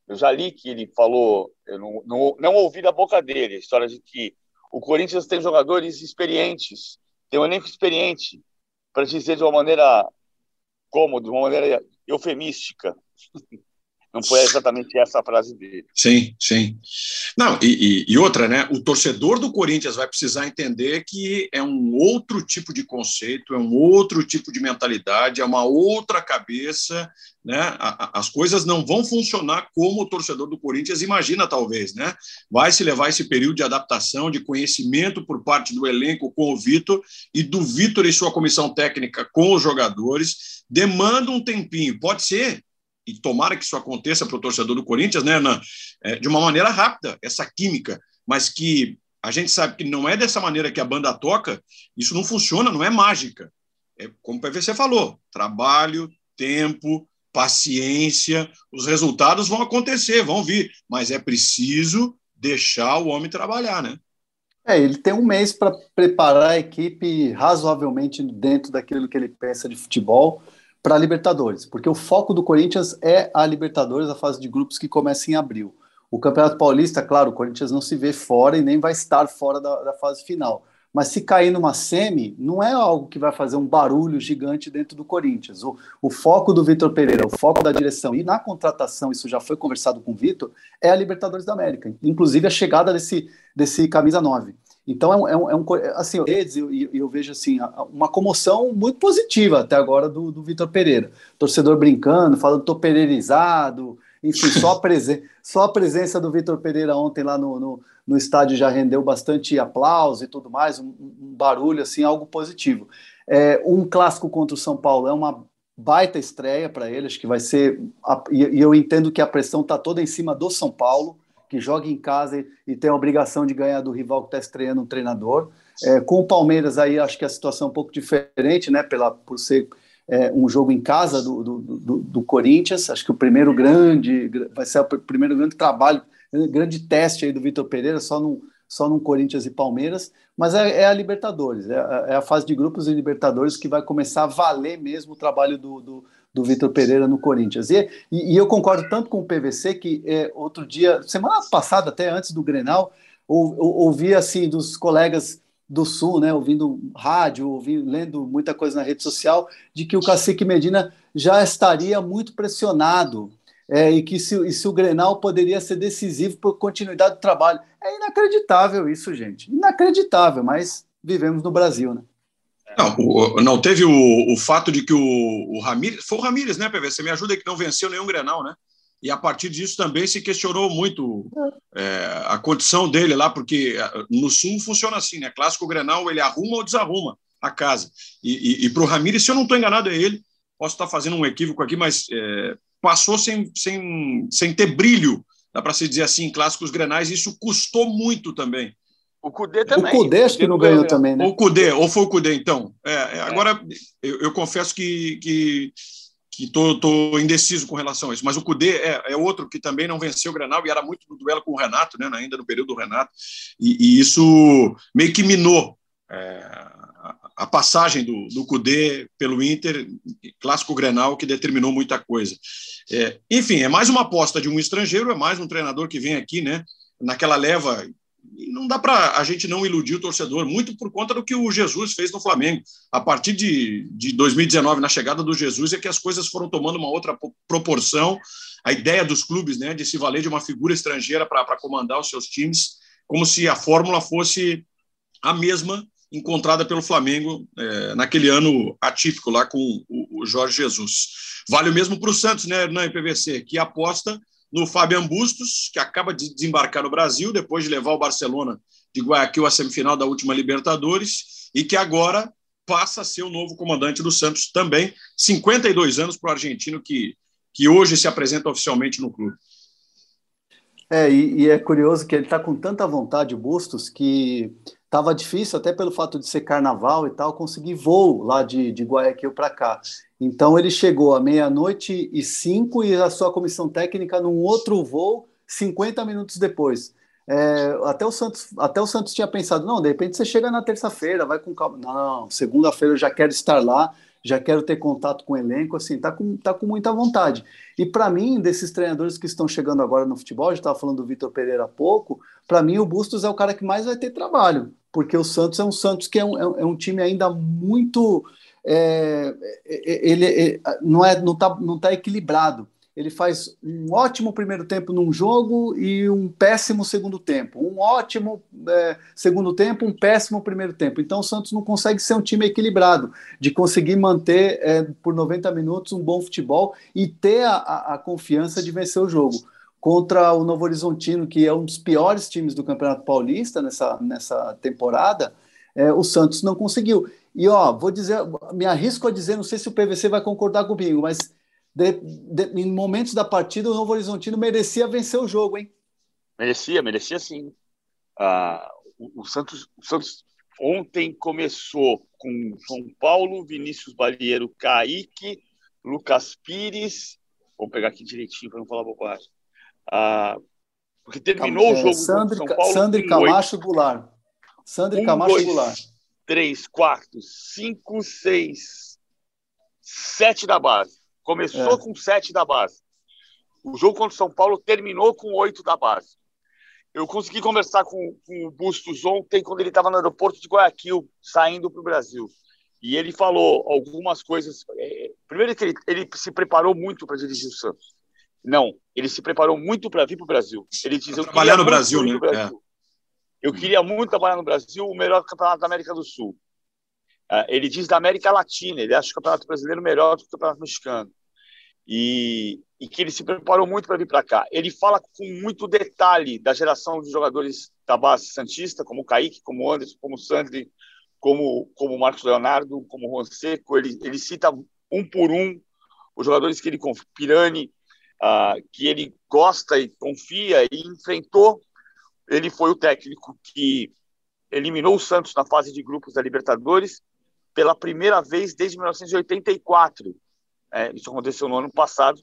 Eu já li que ele falou, eu não, não, não ouvi da boca dele a história de que o Corinthians tem jogadores experientes, tem um elenco experiente, para dizer de uma maneira cômoda, de uma maneira eufemística. Não foi exatamente essa a frase dele. Sim, sim. Não, e, e, outra, né? O torcedor do Corinthians vai precisar entender que é um outro tipo de conceito, é um outro tipo de mentalidade, é uma outra cabeça, né? As coisas não vão funcionar como o torcedor do Corinthians imagina, talvez, né? Vai se levar esse período de adaptação, de conhecimento por parte do elenco com o Vitor e do Vitor e sua comissão técnica com os jogadores. Demanda um tempinho, pode ser e tomara que isso aconteça para o torcedor do Corinthians, né, Ana? É, de uma maneira rápida, essa química, mas que a gente sabe que não é dessa maneira que a banda toca, isso não funciona, não é mágica. É como o PVC falou: trabalho, tempo, paciência, os resultados vão acontecer, vão vir, mas é preciso deixar o homem trabalhar, né? É, ele tem um mês para preparar a equipe razoavelmente dentro daquilo que ele pensa de futebol para a Libertadores, porque o foco do Corinthians é a Libertadores, a fase de grupos que começa em abril. O Campeonato Paulista, claro, o Corinthians não se vê fora e nem vai estar fora da, da fase final. Mas se cair numa semi, não é algo que vai fazer um barulho gigante dentro do Corinthians. O, o foco do Vitor Pereira, o foco da direção e na contratação, isso já foi conversado com o Vitor, é a Libertadores da América. Inclusive a chegada desse, desse camisa 9. Então é um, é um, é um assim, eu, eu, vejo assim uma comoção muito positiva até agora do, do Vitor Pereira. Torcedor brincando, falando tô pereirizado, enfim, só a, presen só a presença do Vitor Pereira ontem lá no, no, no, estádio já rendeu bastante aplauso e tudo mais, um, um barulho assim, algo positivo. É, um clássico contra o São Paulo é uma baita estreia para ele, acho que vai ser, e, e eu entendo que a pressão está toda em cima do São Paulo que joga em casa e, e tem a obrigação de ganhar do rival que está estreando um treinador. É, com o Palmeiras aí acho que a situação é um pouco diferente, né? Pela, por ser é, um jogo em casa do, do, do, do, Corinthians. Acho que o primeiro grande vai ser o primeiro grande trabalho, grande teste aí do Vitor Pereira, só num, só num Corinthians e Palmeiras. Mas é, é a Libertadores, é, é, a fase de grupos e Libertadores que vai começar a valer mesmo o trabalho do, do, do Vitor Pereira no Corinthians. E, e, e, eu concordo tanto com o PVC que é, outro dia, semana passada, até antes do Grenal, ou, ou, ouvi assim dos colegas do Sul, né, ouvindo rádio, ouvindo, lendo muita coisa na rede social, de que o Cacique Medina já estaria muito pressionado é, e que se, e se o Grenal poderia ser decisivo por continuidade do trabalho. É inacreditável isso, gente. Inacreditável, mas vivemos no Brasil, né? Não, o, não teve o, o fato de que o, o Ramires, foi o Ramires, né, PV? Você me ajuda que não venceu nenhum Grenal, né? E a partir disso também se questionou muito é, a condição dele lá, porque é, no Sul funciona assim, né? Clássico Grenal, ele arruma ou desarruma a casa. E, e, e para o Ramires, se eu não estou enganado, é ele. Posso estar fazendo um equívoco aqui, mas é, passou sem, sem, sem ter brilho, dá para se dizer assim, em clássicos grenais, isso custou muito também. O Cudê também. O Cudê acho que não ganhou, ganhou também, né? O Cudê, ou foi o Cudê, então. É, é, agora, eu, eu, confesso que, que, que tô, tô, indeciso com relação a isso, mas o Cudê é, é, outro que também não venceu o Grenal e era muito no duelo com o Renato, né, ainda no período do Renato, e, e isso meio que minou é, a passagem do, do Cudê pelo Inter, clássico Grenal, que determinou muita coisa. É, enfim, é mais uma aposta de um estrangeiro, é mais um treinador que vem aqui, né? Naquela leva. E não dá para a gente não iludir o torcedor, muito por conta do que o Jesus fez no Flamengo. A partir de, de 2019, na chegada do Jesus, é que as coisas foram tomando uma outra proporção. A ideia dos clubes né, de se valer de uma figura estrangeira para comandar os seus times, como se a fórmula fosse a mesma encontrada pelo Flamengo é, naquele ano atípico lá com o, o Jorge Jesus. Vale o mesmo para o Santos, né, Hernan e PVC, que aposta no Fabian Bustos, que acaba de desembarcar no Brasil depois de levar o Barcelona de Guayaquil à semifinal da última Libertadores e que agora passa a ser o novo comandante do Santos também, 52 anos para o argentino que, que hoje se apresenta oficialmente no clube. É, e, e é curioso que ele está com tanta vontade, Bustos, que Tava difícil, até pelo fato de ser carnaval e tal, conseguir voo lá de, de Guayaquil para cá. Então ele chegou à meia-noite e cinco e a sua comissão técnica num outro voo 50 minutos depois. É, até, o Santos, até o Santos tinha pensado, não, de repente você chega na terça-feira, vai com calma. Não, segunda-feira eu já quero estar lá, já quero ter contato com o elenco, assim, tá com, tá com muita vontade. E para mim, desses treinadores que estão chegando agora no futebol, já estava falando do Vitor Pereira há pouco, para mim o Bustos é o cara que mais vai ter trabalho, porque o Santos é um Santos que é um, é um é time ainda muito. É, é, ele é, não é não está não tá equilibrado. Ele faz um ótimo primeiro tempo num jogo e um péssimo segundo tempo. Um ótimo é, segundo tempo, um péssimo primeiro tempo. Então o Santos não consegue ser um time equilibrado, de conseguir manter é, por 90 minutos um bom futebol e ter a, a, a confiança de vencer o jogo contra o Novo Horizontino, que é um dos piores times do Campeonato Paulista nessa, nessa temporada, é, o Santos não conseguiu. E ó, vou dizer, me arrisco a dizer, não sei se o PVC vai concordar comigo, mas de, de, em momentos da partida o Novo Horizontino merecia vencer o jogo, hein? Merecia, merecia sim. Ah, o, o, Santos, o Santos ontem começou com São Paulo, Vinícius Balieiro, Kaique, Lucas Pires. Vou pegar aqui direitinho para não falar bobagem. Ah, porque terminou o jogo Sandri, São Paulo. Sandri Camacho 8. Goulart. Sandri um, Camacho dois, Goulart. Três, quatro, cinco, seis, sete da base. Começou é. com sete da base. O jogo contra o São Paulo terminou com oito da base. Eu consegui conversar com, com o Bustos ontem, quando ele estava no aeroporto de Guayaquil, saindo para o Brasil. E ele falou algumas coisas. É, primeiro, que ele, ele se preparou muito para dirigir o Santos. Não, ele se preparou muito para vir para o Brasil. Ele diz: Eu trabalhar no Brasil, né? Brasil. Eu queria muito trabalhar no Brasil, o melhor campeonato da América do Sul. Uh, ele diz da América Latina, ele acha o campeonato brasileiro melhor do que o campeonato mexicano. E, e que ele se preparou muito para vir para cá. Ele fala com muito detalhe da geração de jogadores da base Santista, como o Kaique, como o Anderson, como o Sandri, como, como o Marcos Leonardo, como o Juan Seco. Ele, ele cita um por um os jogadores que ele confia. Pirani, uh, que ele gosta e confia e enfrentou. Ele foi o técnico que eliminou o Santos na fase de grupos da Libertadores pela primeira vez desde 1984. É, isso aconteceu no ano passado.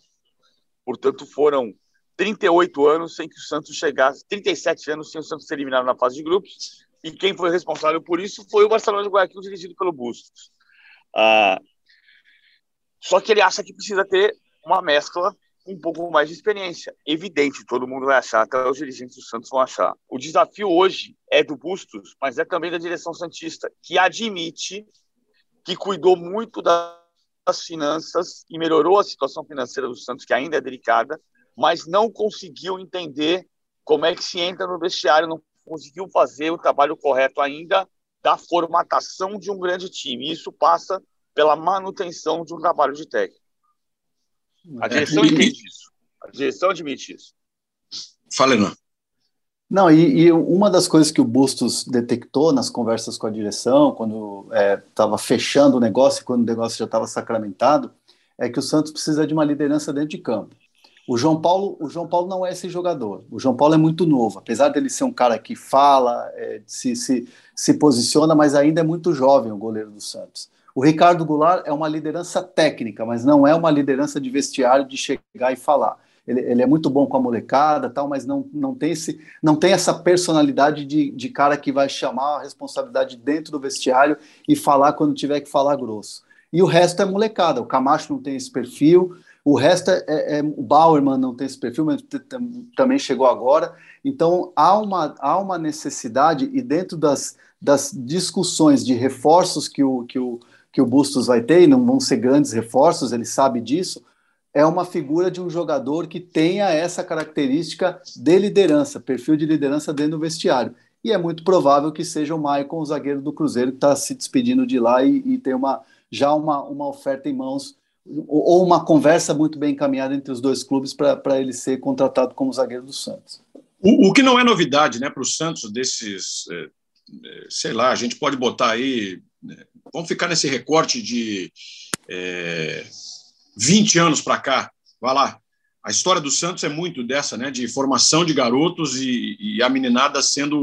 Portanto, foram 38 anos sem que o Santos chegasse, 37 anos sem o Santos ser eliminado na fase de grupos. E quem foi responsável por isso foi o Barcelona de Guayaquil, dirigido pelo Bustos. Ah, só que ele acha que precisa ter uma mescla um pouco mais de experiência. Evidente, todo mundo vai achar, até os dirigentes do Santos vão achar. O desafio hoje é do Bustos, mas é também da direção Santista, que admite que cuidou muito das finanças e melhorou a situação financeira do Santos, que ainda é delicada, mas não conseguiu entender como é que se entra no vestiário, não conseguiu fazer o trabalho correto ainda da formatação de um grande time. Isso passa pela manutenção de um trabalho de técnico. A direção admite isso. A direção admite isso. Fala, não. Não, e, e, uma das coisas que o Bustos detectou nas conversas com a direção, quando estava é, fechando o negócio, quando o negócio já estava sacramentado, é que o Santos precisa de uma liderança dentro de campo. O João Paulo, o João Paulo não é esse jogador. O João Paulo é muito novo, apesar dele ser um cara que fala, é, se, se, se posiciona, mas ainda é muito jovem o goleiro do Santos. O Ricardo Goulart é uma liderança técnica, mas não é uma liderança de vestiário de chegar e falar. Ele, ele, é muito bom com a molecada, tal, mas não, não, tem, esse, não tem essa personalidade de, de cara que vai chamar a responsabilidade dentro do vestiário e falar quando tiver que falar grosso. E o resto é molecada. O Camacho não tem esse perfil, o resto é, é, é o Bauerman não tem esse perfil, mas também chegou agora. Então há uma, há uma necessidade, e dentro das, das discussões de reforços que o, que, o, que o Bustos vai ter, e não vão ser grandes reforços, ele sabe disso, é uma figura de um jogador que tenha essa característica de liderança, perfil de liderança dentro do vestiário. E é muito provável que seja o Maicon, o zagueiro do Cruzeiro, que está se despedindo de lá e, e tem uma, já uma, uma oferta em mãos ou uma conversa muito bem encaminhada entre os dois clubes para ele ser contratado como zagueiro do Santos. O, o que não é novidade né, para o Santos desses, é, sei lá, a gente pode botar aí, né, vamos ficar nesse recorte de é, 20 anos para cá, vai lá. A história do Santos é muito dessa, né, de formação de garotos e, e a meninada sendo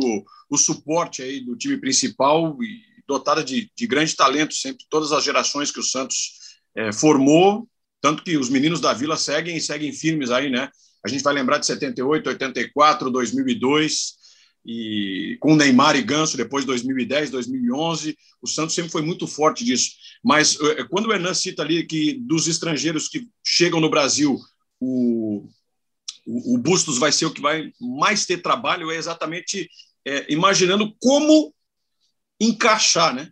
o, suporte aí do time principal e dotada de, de grande talento sempre, todas as gerações que o Santos é, formou, tanto que os meninos da Vila seguem e seguem firmes aí, né? A gente vai lembrar de 78, 84, 2002, e com Neymar e Ganso, depois 2010, 2011, o Santos sempre foi muito forte disso. Mas é, quando o Hernan cita ali que dos estrangeiros que chegam no Brasil, o, o, o Bustos vai ser o que vai mais ter trabalho, é exatamente é, imaginando como encaixar, né?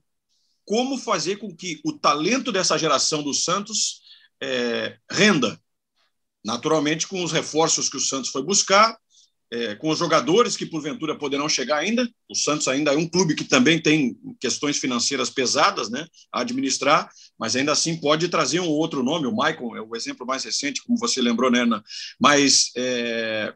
como fazer com que o talento dessa geração do Santos é, renda. Naturalmente, com os reforços que o Santos foi buscar, é, com os jogadores que porventura poderão chegar ainda. O Santos ainda é um clube que também tem questões financeiras pesadas né, a administrar, mas ainda assim pode trazer um outro nome. O Maicon é o exemplo mais recente, como você lembrou, né, Ana? Mas é,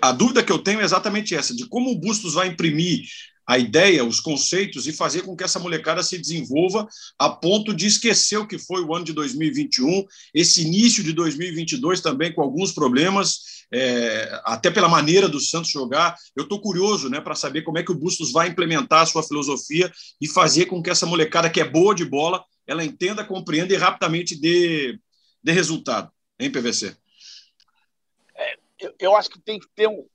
a dúvida que eu tenho é exatamente essa: de como o Bustos vai imprimir a ideia, os conceitos e fazer com que essa molecada se desenvolva a ponto de esquecer o que foi o ano de 2021, esse início de 2022 também com alguns problemas, é, até pela maneira do Santos jogar. Eu estou curioso né, para saber como é que o Bustos vai implementar a sua filosofia e fazer com que essa molecada que é boa de bola, ela entenda, compreenda e rapidamente dê, dê resultado, em PVC? É, eu, eu acho que tem que ter um,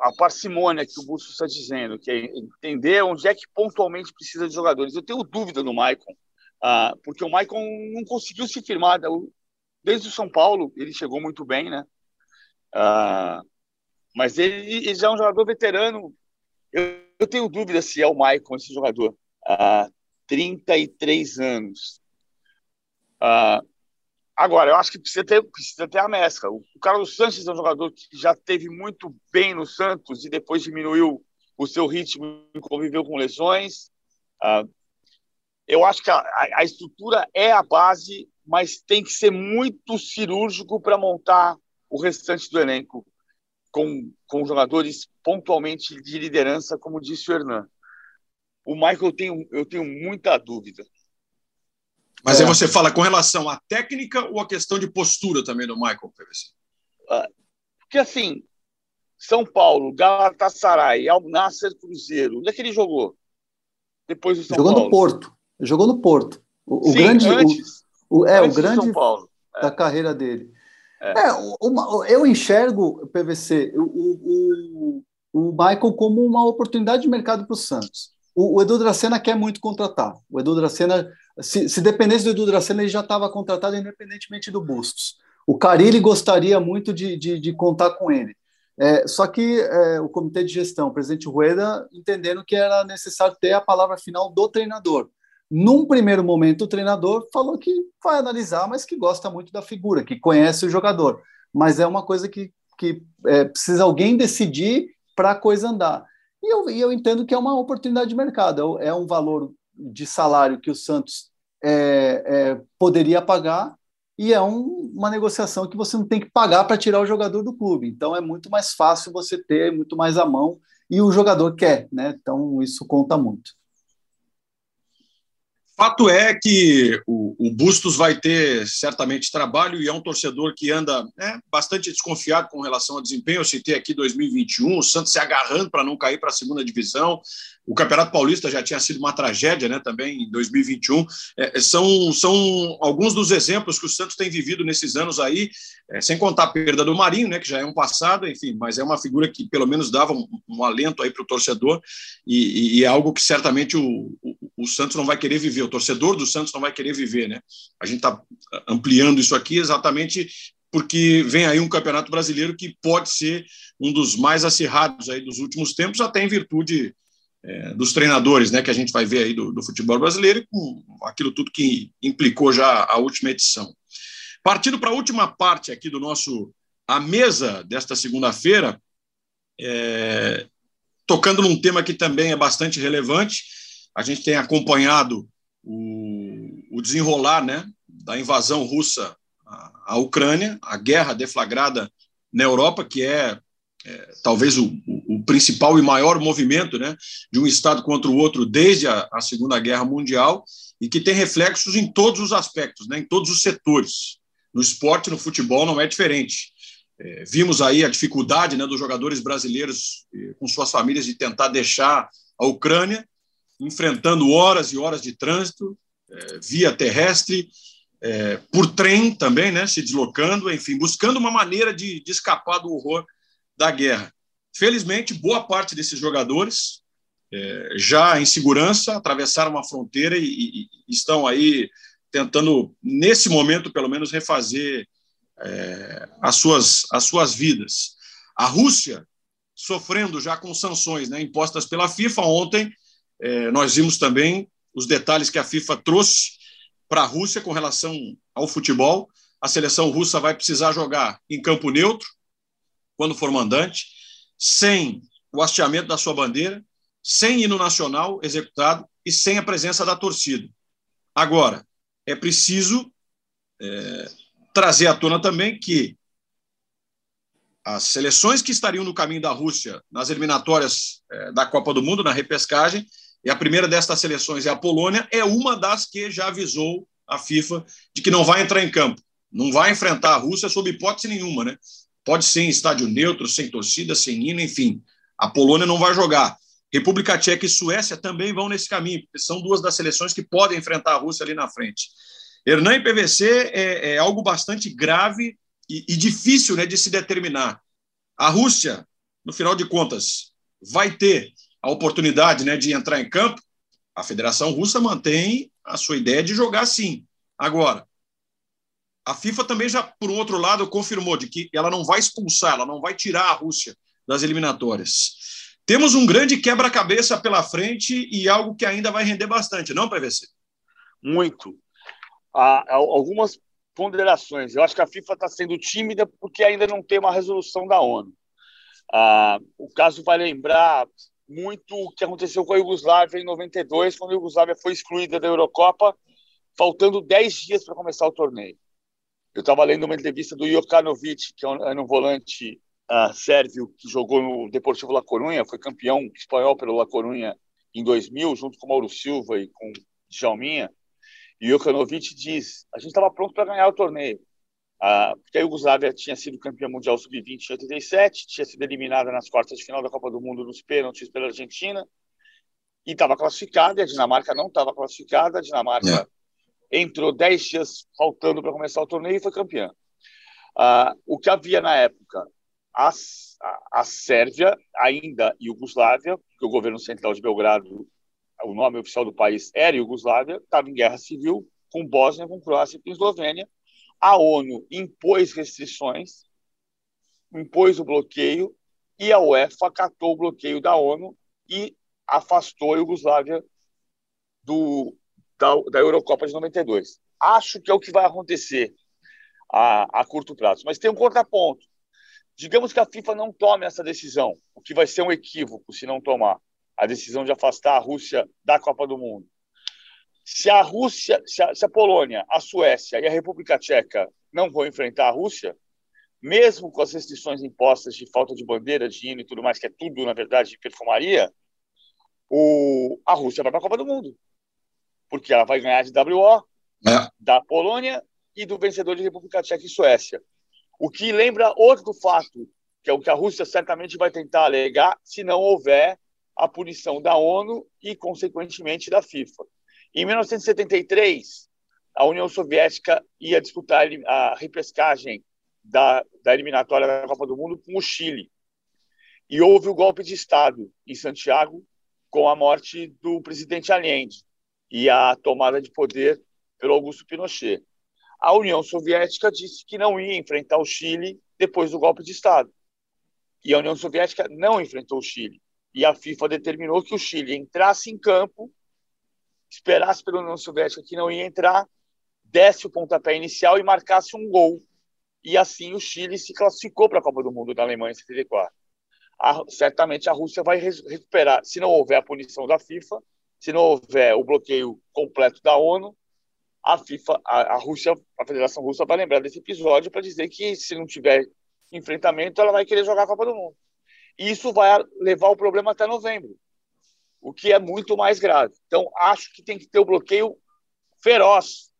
a parcimônia que o Bustos está dizendo, que é entender onde é que pontualmente precisa de jogadores. Eu tenho dúvida no Maicon, uh, porque o Maicon não conseguiu se firmar. Desde o São Paulo, ele chegou muito bem, né? Uh, mas ele, ele, já é um jogador veterano. Eu, eu, tenho dúvida se é o Maicon esse jogador. Uh, 33 anos. Uh, Agora, eu acho que precisa ter, precisa ter a mescla. O, Carlos Sanches é um jogador que já teve muito bem no Santos e depois diminuiu o seu ritmo conviveu com lesões. Uh, eu acho que a, a, estrutura é a base, mas tem que ser muito cirúrgico para montar o restante do elenco com, com jogadores pontualmente de liderança, como disse o Hernan. O Michael eu tenho, eu tenho muita dúvida. Mas é. aí você fala com relação à técnica ou à questão de postura também do Michael PVC? Ah, porque assim, São Paulo, Galatasaray, Al Nasser Cruzeiro, onde é que ele jogou? Depois do São jogou Paulo. no Porto. Jogou no Porto. O, Sim, grande, antes, o, o, é o grande da carreira dele. É. é uma, eu enxergo PVC o, o, o Michael como uma oportunidade de mercado para o Santos. O, Edu Dracena quer muito contratar. O Edu Dracena se, se dependesse do Edu Dracena, ele já estava contratado independentemente do Bustos. O Carilli gostaria muito de, de, de contar com ele. É, só que é, o comitê de gestão, o presidente Rueda, entendendo que era necessário ter a palavra final do treinador. Num primeiro momento, o treinador falou que vai analisar, mas que gosta muito da figura, que conhece o jogador. Mas é uma coisa que, que é, precisa alguém decidir para a coisa andar. E eu, e eu entendo que é uma oportunidade de mercado, é um valor de salário que o Santos é, é, poderia pagar e é um, uma negociação que você não tem que pagar para tirar o jogador do clube. Então é muito mais fácil você ter, muito mais à mão e o jogador quer, né? Então isso conta muito. Fato é que o, o, Bustos vai ter certamente trabalho e é um torcedor que anda né, bastante desconfiado com relação ao desempenho. Eu citei aqui 2021, o Santos se agarrando para não cair para a segunda divisão. O Campeonato Paulista já tinha sido uma tragédia né, também em 2021. É, são, são alguns dos exemplos que o Santos tem vivido nesses anos aí, é, sem contar a perda do Marinho, né, que já é um passado, enfim, mas é uma figura que pelo menos dava um, um alento aí para o torcedor e, e, é algo que certamente o, o, o Santos não vai querer viver o torcedor do Santos não vai querer viver, né? A gente está ampliando isso aqui exatamente porque vem aí um campeonato brasileiro que pode ser um dos mais acirrados aí dos últimos tempos, até em virtude é, dos treinadores, né? Que a gente vai ver aí do, do futebol brasileiro com aquilo tudo que implicou já a última edição. Partindo para a última parte aqui do nosso a mesa desta segunda-feira, é, tocando num tema que também é bastante relevante. A gente tem acompanhado o, o desenrolar né, da invasão russa à, à, Ucrânia, a guerra deflagrada na Europa, que é, é talvez o, o, principal e maior movimento né, de um Estado contra o outro desde a, a Segunda Guerra Mundial e que tem reflexos em todos os aspectos, né, em todos os setores. No esporte, no futebol, não é diferente. É, vimos aí a dificuldade né, dos jogadores brasileiros eh, com suas famílias de tentar deixar a Ucrânia enfrentando horas e horas de trânsito, é, via terrestre, é, por trem também, né, se deslocando, enfim, buscando uma maneira de, de escapar do horror da guerra. Felizmente, boa parte desses jogadores é, já em segurança atravessaram uma fronteira e, e, estão aí tentando, nesse momento, pelo menos, refazer é, as, suas, as suas vidas. A Rússia sofrendo já com sanções né, impostas pela FIFA ontem é, nós vimos também os detalhes que a FIFA trouxe para a Rússia com relação ao futebol. A seleção russa vai precisar jogar em campo neutro, quando for mandante, sem o hasteamento da sua bandeira, sem hino nacional executado e sem a presença da torcida. Agora, é preciso é, trazer à tona também que as seleções que estariam no caminho da Rússia nas eliminatórias é, da Copa do Mundo, na repescagem, e a primeira destas seleções é a Polônia, é uma das que já avisou a FIFA de que não vai entrar em campo, não vai enfrentar a Rússia sob hipótese nenhuma, né? Pode ser em estádio neutro, sem torcida, sem hino, enfim. A Polônia não vai jogar. República Tcheca e Suécia também vão nesse caminho, porque são duas das seleções que podem enfrentar a Rússia ali na frente. Hernan e PVC é, é algo bastante grave e, e difícil né, de se determinar. A Rússia, no final de contas, vai ter a oportunidade né, de entrar em campo, a Federação Russa mantém a sua ideia de jogar sim. Agora, a FIFA também já, por um outro lado, confirmou de que ela não vai expulsar, ela não vai tirar a Rússia das eliminatórias. Temos um grande quebra-cabeça pela frente e algo que ainda vai render bastante, não, PVC? Muito. Algumas ponderações. Eu acho que a FIFA está sendo tímida porque ainda não tem uma resolução da ONU. Ah, o caso vai lembrar muito o que aconteceu com a Iugoslávia em 92, quando a Iugoslávia foi excluída da Eurocopa, faltando 10 dias para começar o torneio. Eu estava lendo uma entrevista do Jokanovic, que é um, é um volante uh, sérvio que jogou no Deportivo La Coruña, foi campeão espanhol pelo La Coruña em 2000, junto com Mauro Silva e com Djalminha. E Jokanovic diz: a gente estava pronto para ganhar o torneio. Uh, porque a Iugoslávia tinha sido campeã mundial sub-20 em 87, tinha sido eliminada nas quartas de final da Copa do Mundo nos pênaltis pela Argentina e estava classificada, e a Dinamarca não estava classificada, a Dinamarca é. Entrou 10 dias faltando para começar o torneio e foi campeã. Uh, o que havia na época? A, a, a Sérvia, ainda Iugoslávia, porque o governo central de Belgrado, o nome oficial do país era Iugoslávia, estava em guerra civil com Bósnia, com Croácia e com Eslovênia, a ONU impôs restrições, impôs o bloqueio, e a UEFA acatou o bloqueio da ONU e afastou a Iugoslávia do, da, da Eurocopa de 92. Acho que é o que vai acontecer a, a curto prazo. Mas tem um contraponto. Digamos que a FIFA não tome essa decisão, o que vai ser um equívoco se não tomar a decisão de afastar a Rússia da Copa do Mundo. Se a Rússia, se a, se a, Polônia, a Suécia e a República Tcheca não vão enfrentar a Rússia, mesmo com as restrições impostas de falta de bandeira, de hino e tudo mais, que é tudo, na verdade, de perfumaria, o, a Rússia vai para a Copa do Mundo. Porque ela vai ganhar de WO, é. da Polônia e do vencedor de República Tcheca e Suécia. O que lembra outro fato, que é o que a Rússia certamente vai tentar alegar se não houver a punição da ONU e, consequentemente, da FIFA. Em 1973, a União Soviética ia disputar a repescagem da, da eliminatória da Copa do Mundo com o Chile. E houve o golpe de Estado em Santiago com a morte do presidente Allende e a tomada de poder pelo Augusto Pinochet. A União Soviética disse que não ia enfrentar o Chile depois do golpe de Estado. E a União Soviética não enfrentou o Chile. E a FIFA determinou que o Chile entrasse em campo, esperasse pela União Soviética que não ia entrar, desse o pontapé inicial e marcasse um gol. E assim o Chile se classificou para a Copa do Mundo da Alemanha em 74. A, certamente a Rússia vai recuperar, se não houver a punição da FIFA, se não houver o bloqueio completo da ONU, a FIFA, a, a Rússia, a Federação Russa vai lembrar desse episódio para dizer que se não tiver enfrentamento, ela vai querer jogar a Copa do Mundo. E isso vai levar o problema até novembro, o que é muito mais grave. Então, acho que tem que ter o bloqueio feroz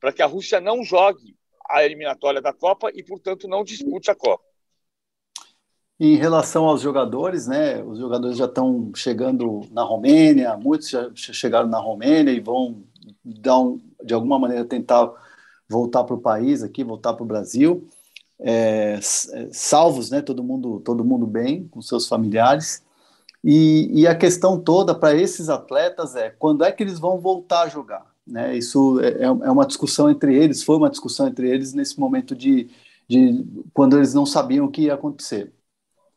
para que a Rússia não jogue a eliminatória da Copa e, portanto, não dispute a Copa. Em relação aos jogadores, né? Os jogadores já estão chegando na Romênia, muitos já chegaram na Romênia e vão dar um, de alguma maneira tentar voltar para o país aqui, voltar para o Brasil é, é, salvos, né? Todo mundo, todo mundo bem com seus familiares. E, e a questão toda para esses atletas é quando é que eles vão voltar a jogar, né? Isso é, é, é uma discussão entre eles, foi uma discussão entre eles nesse momento de, de quando eles não sabiam o que ia acontecer.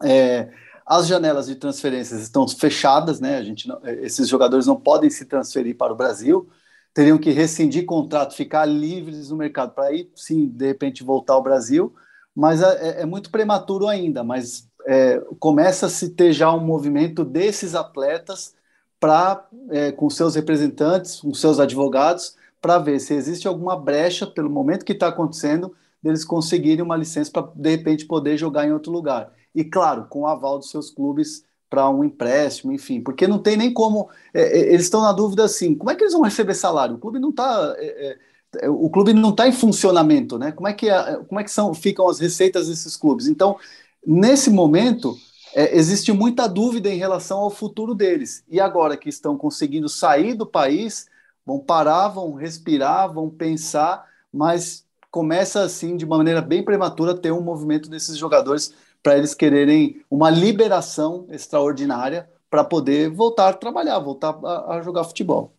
É, as janelas de transferências estão fechadas, né? A gente não, esses jogadores não podem se transferir para o Brasil teriam que rescindir contrato, ficar livres no mercado para aí sim, de repente, voltar ao Brasil mas é, é, é muito prematuro ainda, mas é, começa a se ter já um movimento desses atletas para, é, com seus representantes, com seus advogados, para ver se existe alguma brecha, pelo momento que está acontecendo, deles conseguirem uma licença para, de repente, poder jogar em outro lugar. E, claro, com o aval dos seus clubes para um empréstimo, enfim, porque não tem nem como. É, é, eles estão na dúvida assim: como é que eles vão receber salário? O clube não está o clube não está em funcionamento, né? Como é que, é, como é que são, ficam as receitas desses clubes? Então, nesse momento, é, existe muita dúvida em relação ao futuro deles. E agora que estão conseguindo sair do país, vão parar, vão respirar, vão pensar, mas começa assim, de uma maneira bem prematura, ter um movimento desses jogadores para eles quererem uma liberação extraordinária para poder voltar a trabalhar, voltar a, a jogar futebol.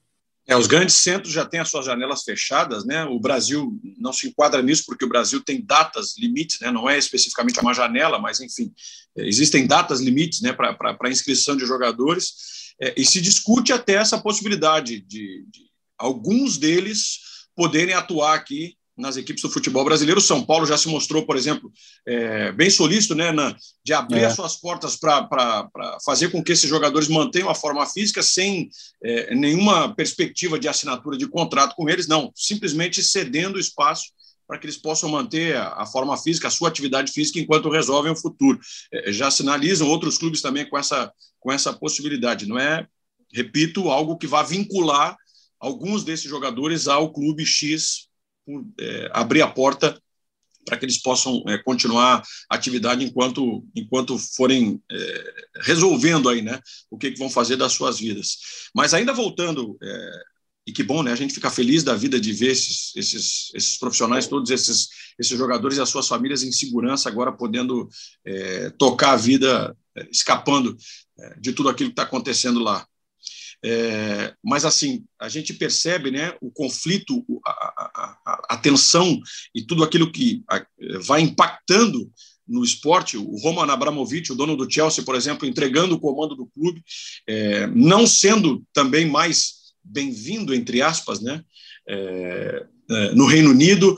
É, os grandes centros já têm as suas janelas fechadas, né? O Brasil não se enquadra nisso porque o Brasil tem datas limites, né? Não é especificamente uma janela, mas enfim, existem datas limites, né? Para inscrição de jogadores é, e se discute até essa possibilidade de, de alguns deles poderem atuar aqui nas equipes do futebol brasileiro. O São Paulo já se mostrou, por exemplo, é, bem solícito né, na, de abrir é. as suas portas para fazer com que esses jogadores mantenham a forma física sem é, nenhuma perspectiva de assinatura de contrato com eles, não, simplesmente cedendo espaço para que eles possam manter a, a, forma física, a sua atividade física, enquanto resolvem o futuro. É, já sinalizam outros clubes também com essa, com essa possibilidade. Não é, repito, algo que vá vincular alguns desses jogadores ao clube X é, abrir a porta para que eles possam é, continuar a atividade enquanto, enquanto forem é, resolvendo aí, né, o que, que, vão fazer das suas vidas. Mas ainda voltando, é, e que bom, né, a gente fica feliz da vida de ver esses, esses, esses profissionais, todos esses, esses jogadores e as suas famílias em segurança, agora podendo é, tocar a vida, é, escapando de tudo aquilo que está acontecendo lá. É, mas, assim, a gente percebe né, o conflito, a, a, a, a tensão e tudo aquilo que vai impactando no esporte. O Roman Abramovich, o dono do Chelsea, por exemplo, entregando o comando do clube, é, não sendo também mais bem-vindo, entre aspas, né, é, é no Reino Unido,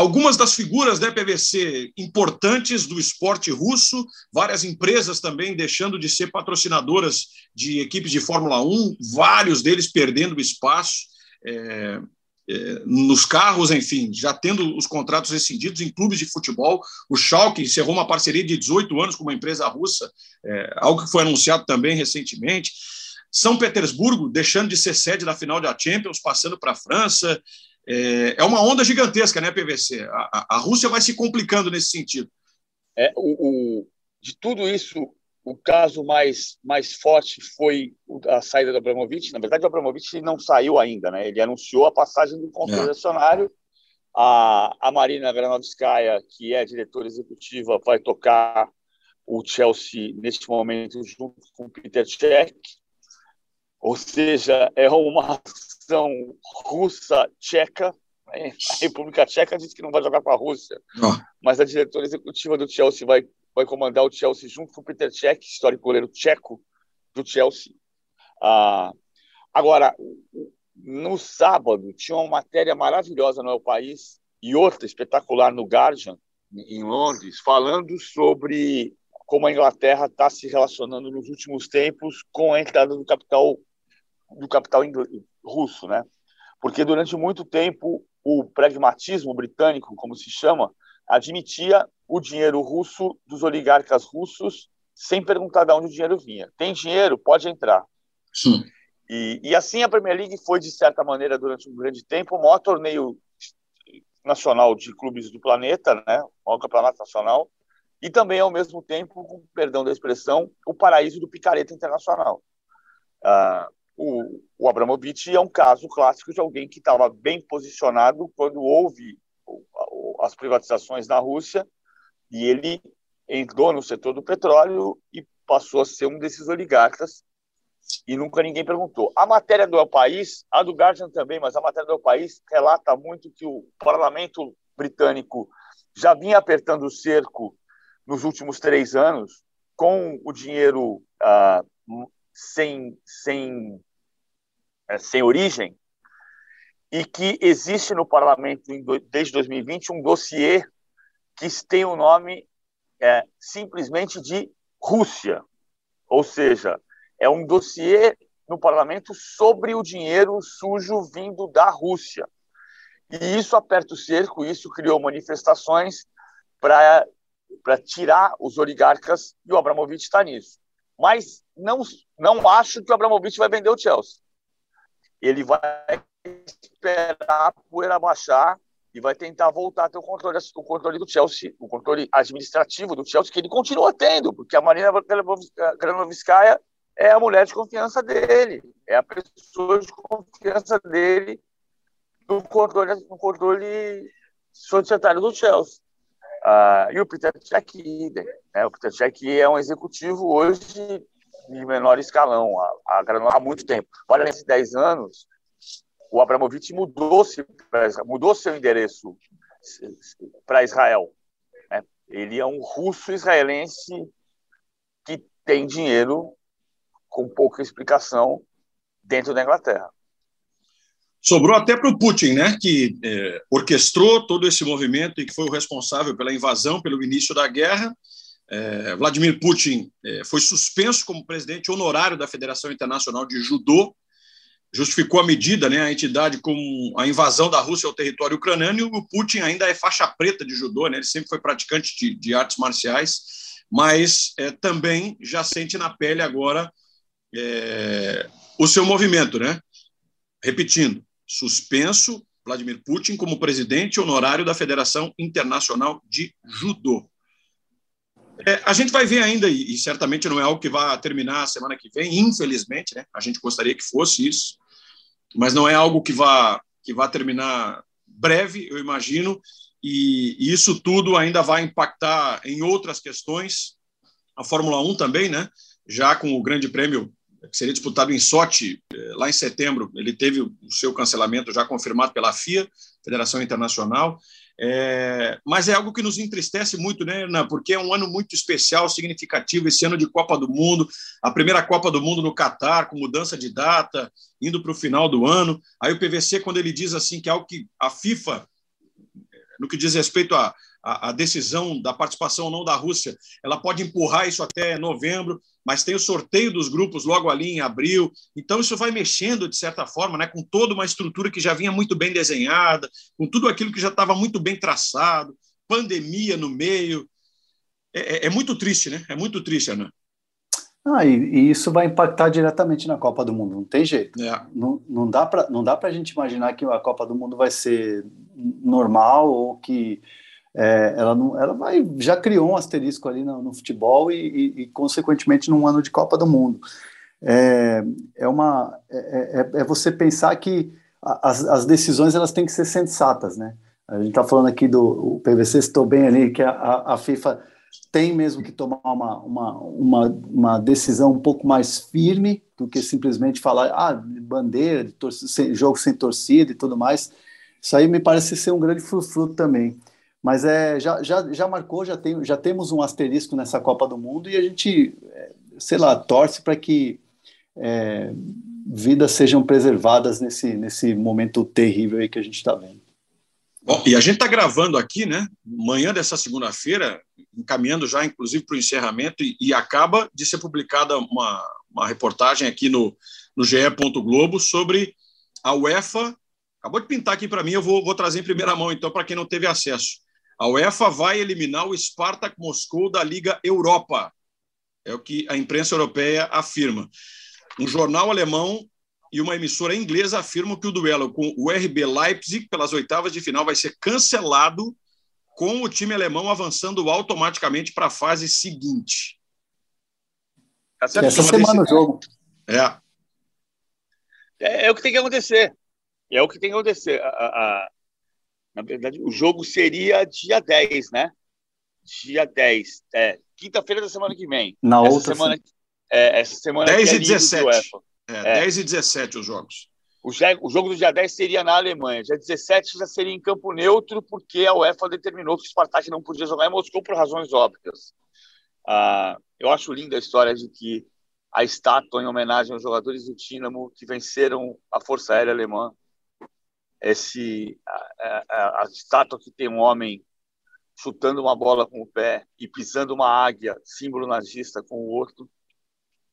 algumas das figuras da PVC importantes do esporte russo, várias empresas também deixando de ser patrocinadoras de equipes de Fórmula 1, vários deles perdendo espaço. É, é, nos carros, enfim, já tendo os contratos rescindidos em clubes de futebol. O Schalke encerrou uma parceria de 18 anos com uma empresa russa, é, algo que foi anunciado também recentemente. São Petersburgo deixando de ser sede da final da Champions, passando para a França. É, é, uma onda gigantesca, né, PVC? A, a, Rússia vai se complicando nesse sentido. É, o, o, de tudo isso, o caso mais, mais forte foi a saída do Abramovich. Na verdade, o Abramovich não saiu ainda, né? Ele anunciou a passagem do controle é. A, a Marina Granovskaya, que é diretora executiva, vai tocar o Chelsea neste momento junto com o Peter Cech. Ou seja, é uma ação russa-tcheca. Né? A República Tcheca disse que não vai jogar para a Rússia, oh. mas a diretora executiva do Chelsea vai vai comandar o Chelsea junto com o Peter Cech, histórico goleiro tcheco do Chelsea. Ah, agora, no sábado, tinha uma matéria maravilhosa no El País e outra espetacular no Guardian, em Londres, falando sobre como a Inglaterra está se relacionando nos últimos tempos com a entrada do capital do capital russo, né? Porque durante muito tempo o pragmatismo britânico, como se chama, admitia o dinheiro russo dos oligarcas russos sem perguntar de onde o dinheiro vinha. Tem dinheiro, pode entrar. Sim. E, e assim a Premier League foi, de certa maneira, durante um grande tempo, o maior torneio nacional de clubes do planeta, né? o maior campeonato nacional, e também, ao mesmo tempo, com perdão da expressão, o paraíso do picareta internacional. Ah, o, o Abramovich é um caso clássico de alguém que estava bem posicionado quando houve as privatizações na Rússia e ele entrou no setor do petróleo e passou a ser um desses oligarcas e nunca ninguém perguntou. A matéria do El País, a do Guardian também, mas a matéria do El País relata muito que o parlamento britânico já vinha apertando o cerco nos últimos três anos com o dinheiro ah, sem, sem, é, sem origem e que existe no parlamento desde 2020 um dossiê que tem o nome é, simplesmente de Rússia, ou seja, é um dossiê no parlamento sobre o dinheiro sujo vindo da Rússia. E isso aperta o cerco, isso criou manifestações para tirar os oligarcas, e o Abramovich está nisso. Mas não, não acho que o Abramovich vai vender o Chelsea. Ele vai esperar a poeira baixar e vai tentar voltar a ter o controle, o controle do Chelsea, o controle administrativo do Chelsea, que ele continua tendo, porque a Marina Granovskaya é a mulher de confiança dele, é a pessoa de confiança dele no controle, no controle societário do Chelsea. Uh, e o Peter Cech, né, o Peter Cech é um executivo hoje de menor escalão, há, há muito tempo. Olha, nesses 10 anos, o Abramovich mudou, -se mudou seu endereço para Israel. Né? Ele é um russo israelense que tem dinheiro com pouca explicação dentro da Inglaterra. Sobrou até para o Putin, né, que é, orquestrou todo esse movimento e que foi o responsável pela invasão, pelo início da guerra. É, Vladimir Putin é, foi suspenso como presidente honorário da Federação Internacional de Judô justificou a medida, né, a entidade, com a invasão da Rússia ao território ucraniano, e o Putin ainda é faixa preta de judô, né, ele sempre foi praticante de, de artes marciais, mas é, também já sente na pele agora o seu movimento. Né? Repetindo, suspenso Vladimir Putin como presidente honorário da Federação Internacional de Judô. É, a gente vai ver ainda, e, certamente não é algo que vai terminar a semana que vem, infelizmente, né? a gente gostaria que fosse isso, mas não é algo que vá, que vá terminar breve, eu imagino, e, e isso tudo ainda vai impactar em outras questões. A Fórmula 1 também, né? já com o Grande Prêmio que seria disputado em Sochi, eh, lá em setembro, ele teve o seu cancelamento já confirmado pela FIA, Federação Internacional. É, mas é algo que nos entristece muito, né, Hernan? Porque é um ano muito especial, significativo, esse ano de Copa do Mundo, a primeira Copa do Mundo no Catar, com mudança de data, indo para o final do ano. Aí o PVC, quando ele diz assim que é algo que a FIFA, no que diz respeito a decisão da participação ou não da Rússia, ela pode empurrar isso até novembro, mas tem o sorteio dos grupos logo ali em abril. Então, isso vai mexendo, de certa forma, né, com toda uma estrutura que já vinha muito bem desenhada, com tudo aquilo que já estava muito bem traçado, pandemia no meio. É, é, é muito triste, né? É muito triste, Ana. Ah, e, e, isso vai impactar diretamente na Copa do Mundo, não tem jeito. É. Não, não dá para a gente imaginar que a Copa do Mundo vai ser normal ou que é, ela, não, ela vai, já criou um asterisco ali no, no futebol e, e, e, consequentemente, num ano de Copa do Mundo. É, é, uma, é, é, é você pensar que as, as decisões elas têm que ser sensatas, né? A gente está falando aqui do o PVC, estou bem ali, que a, a, FIFA tem mesmo que tomar uma, uma, uma, uma, decisão um pouco mais firme do que simplesmente falar, ah, bandeira, sem, jogo sem torcida e tudo mais. Isso aí me parece ser um grande frufru também. Mas é, já, já, já marcou, já, tem, já temos um asterisco nessa Copa do Mundo e a gente, é, sei lá, torce para que é, vidas sejam preservadas nesse, nesse momento terrível aí que a gente está vendo. Bom, e a gente está gravando aqui, né? Manhã dessa segunda-feira, encaminhando já, inclusive, para o encerramento, e, e, acaba de ser publicada uma, uma reportagem aqui no, no GE. Globo sobre a UEFA. Acabou de pintar aqui para mim, eu vou, vou trazer em primeira mão, então, para quem não teve acesso. A UEFA vai eliminar o Spartak Moscou da Liga Europa. É o que a imprensa europeia afirma. Um jornal alemão e uma emissora inglesa afirmam que o duelo com o RB Leipzig pelas oitavas de final vai ser cancelado, com o time alemão avançando automaticamente para a fase seguinte. Essa, Essa semana o jogo. É. é. é. o que tem que acontecer. É o que tem que acontecer. A, a, na verdade, o jogo seria dia 10, né? Dia 10. É, quinta-feira da semana que vem. Na essa outra semana. É, essa semana 10 é e 17. É, é. 10 e 17 os jogos. O, o jogo do dia 10 seria na Alemanha. Dia 17 já seria em campo neutro, porque a UEFA determinou que o Spartak não podia jogar em Moscou por razões óbvias. Ah, eu acho linda a história de que a estátua em homenagem aos jogadores do Dinamo que venceram a Força Aérea Alemã. Esse, a, a, a estátua que tem um homem chutando uma bola com o pé e pisando uma águia, símbolo nazista, com o outro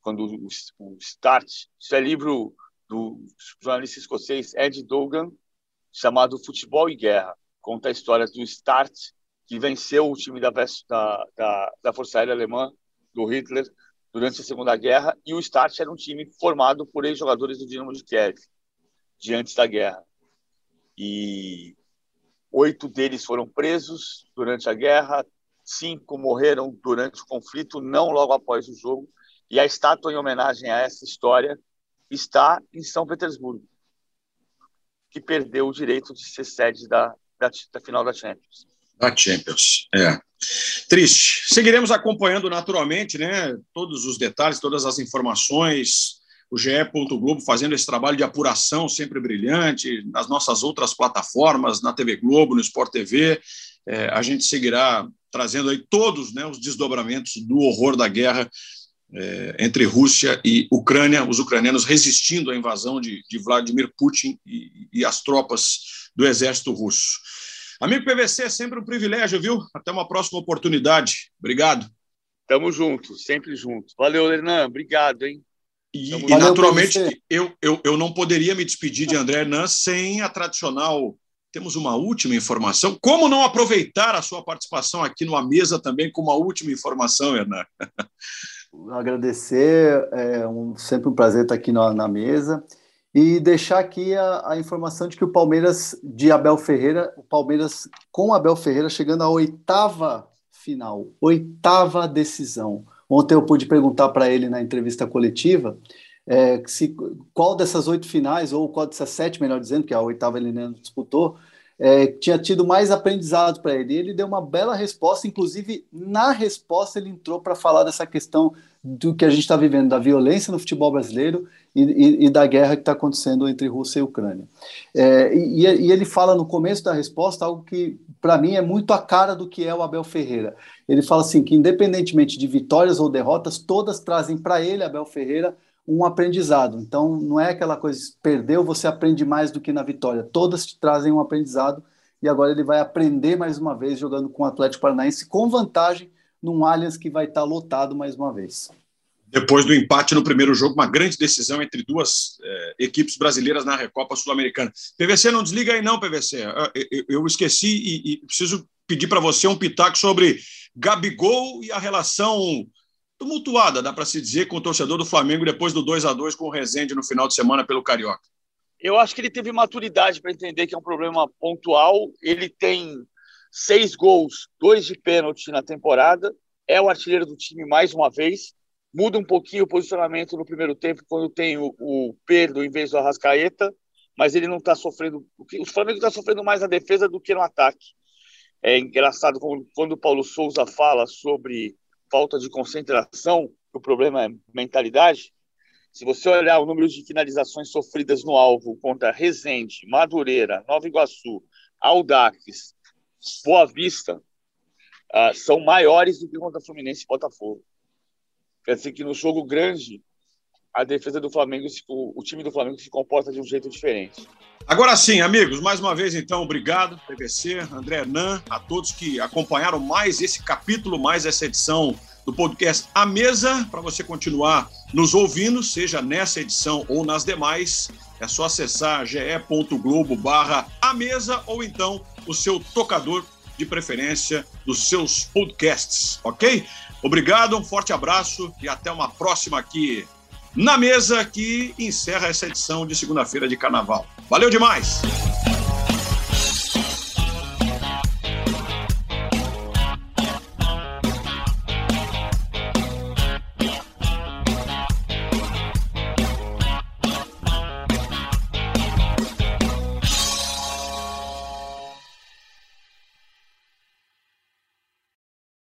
quando o, o Start, isso é livro do jornalista escocês Ed Dogan, chamado Futebol e Guerra. Conta a história do Start, que venceu o time da, da, da, Força Aérea Alemã, do Hitler, durante a Segunda Guerra, e o Start era um time formado por ex-jogadores do Dinamo de Kiev, de antes da guerra. E oito deles foram presos durante a guerra, cinco morreram durante o conflito, não logo após o jogo, e a estátua em homenagem a essa história está em São Petersburgo, que perdeu o direito de ser sede da, da, da final da Champions. Da Champions, é. Triste. Seguiremos acompanhando naturalmente, né, todos os detalhes, todas as informações, o GE. Globo fazendo esse trabalho de apuração sempre brilhante, nas nossas outras plataformas, na TV Globo, no Sport TV. É, a gente seguirá trazendo aí todos né, os desdobramentos do horror da guerra é, entre Rússia e Ucrânia, os ucranianos resistindo à invasão de, de Vladimir Putin e, e, as tropas do exército russo. Amigo PVC, é sempre um privilégio, viu? Até uma próxima oportunidade. Obrigado. Tamo junto, sempre junto. Valeu, Hernan. Obrigado, hein? E, e naturalmente, eu, eu, eu não poderia me despedir de André Hernan sem a tradicional. Temos uma última informação. Como não aproveitar a sua participação aqui numa mesa também com uma última informação, Hernan? agradecer, é um, sempre um prazer estar aqui na, na mesa e deixar aqui a, a, informação de que o Palmeiras de Abel Ferreira, o Palmeiras com Abel Ferreira chegando à oitava final, oitava decisão. Ontem eu pude perguntar para ele na entrevista coletiva é, se qual dessas oito finais ou qual dessas sete, melhor dizendo, que a oitava ele não disputou, é, tinha tido mais aprendizado para ele. Ele deu uma bela resposta, inclusive na resposta ele entrou para falar dessa questão do que a gente está vivendo, da violência no futebol brasileiro e, e, e da guerra que está acontecendo entre Rússia e Ucrânia. É, e, e, ele fala no começo da resposta algo que, para mim, é muito a cara do que é o Abel Ferreira. Ele fala assim: que independentemente de vitórias ou derrotas, todas trazem para ele, Abel Ferreira, um aprendizado. Então, não é aquela coisa, perdeu, você aprende mais do que na vitória. Todas te trazem um aprendizado e agora ele vai aprender mais uma vez jogando com o Atlético Paranaense com vantagem num Allianz que vai estar lotado mais uma vez. Depois do empate no primeiro jogo, uma grande decisão entre duas é, equipes brasileiras na Recopa Sul-Americana. PVC, não desliga aí não, PVC. Eu, eu esqueci e, e preciso pedir para você um pitaco sobre Gabigol e a relação tumultuada, dá para se dizer, com o torcedor do Flamengo depois do 2 a 2 com o Rezende no final de semana pelo Carioca. Eu acho que ele teve maturidade para entender que é um problema pontual. Ele tem seis gols, dois de pênalti na temporada, é o artilheiro do time mais uma vez. Muda um pouquinho o posicionamento no primeiro tempo, quando tem o, o Pedro em vez do Arrascaeta, mas ele não está sofrendo. O Flamengo está sofrendo mais na defesa do que no ataque. É engraçado quando o Paulo Souza fala sobre falta de concentração, o problema é mentalidade. Se você olhar o número de finalizações sofridas no alvo contra Resende, Madureira, Nova Iguaçu, Aldax, Boa Vista, uh, são maiores do que contra Fluminense e Botafogo. Quer dizer que no jogo grande, a defesa do Flamengo, o, time do Flamengo se comporta de um jeito diferente. Agora sim, amigos, mais uma vez então, obrigado, PVC, André Hernan, a todos que acompanharam mais esse capítulo, mais essa edição do podcast A Mesa, para você continuar nos ouvindo, seja nessa edição ou nas demais, é só acessar ge.globo barra A Mesa ou então o seu tocador de preferência dos seus podcasts, ok? Obrigado, um forte abraço e até uma próxima aqui na mesa que encerra essa edição de segunda-feira de carnaval. Valeu demais!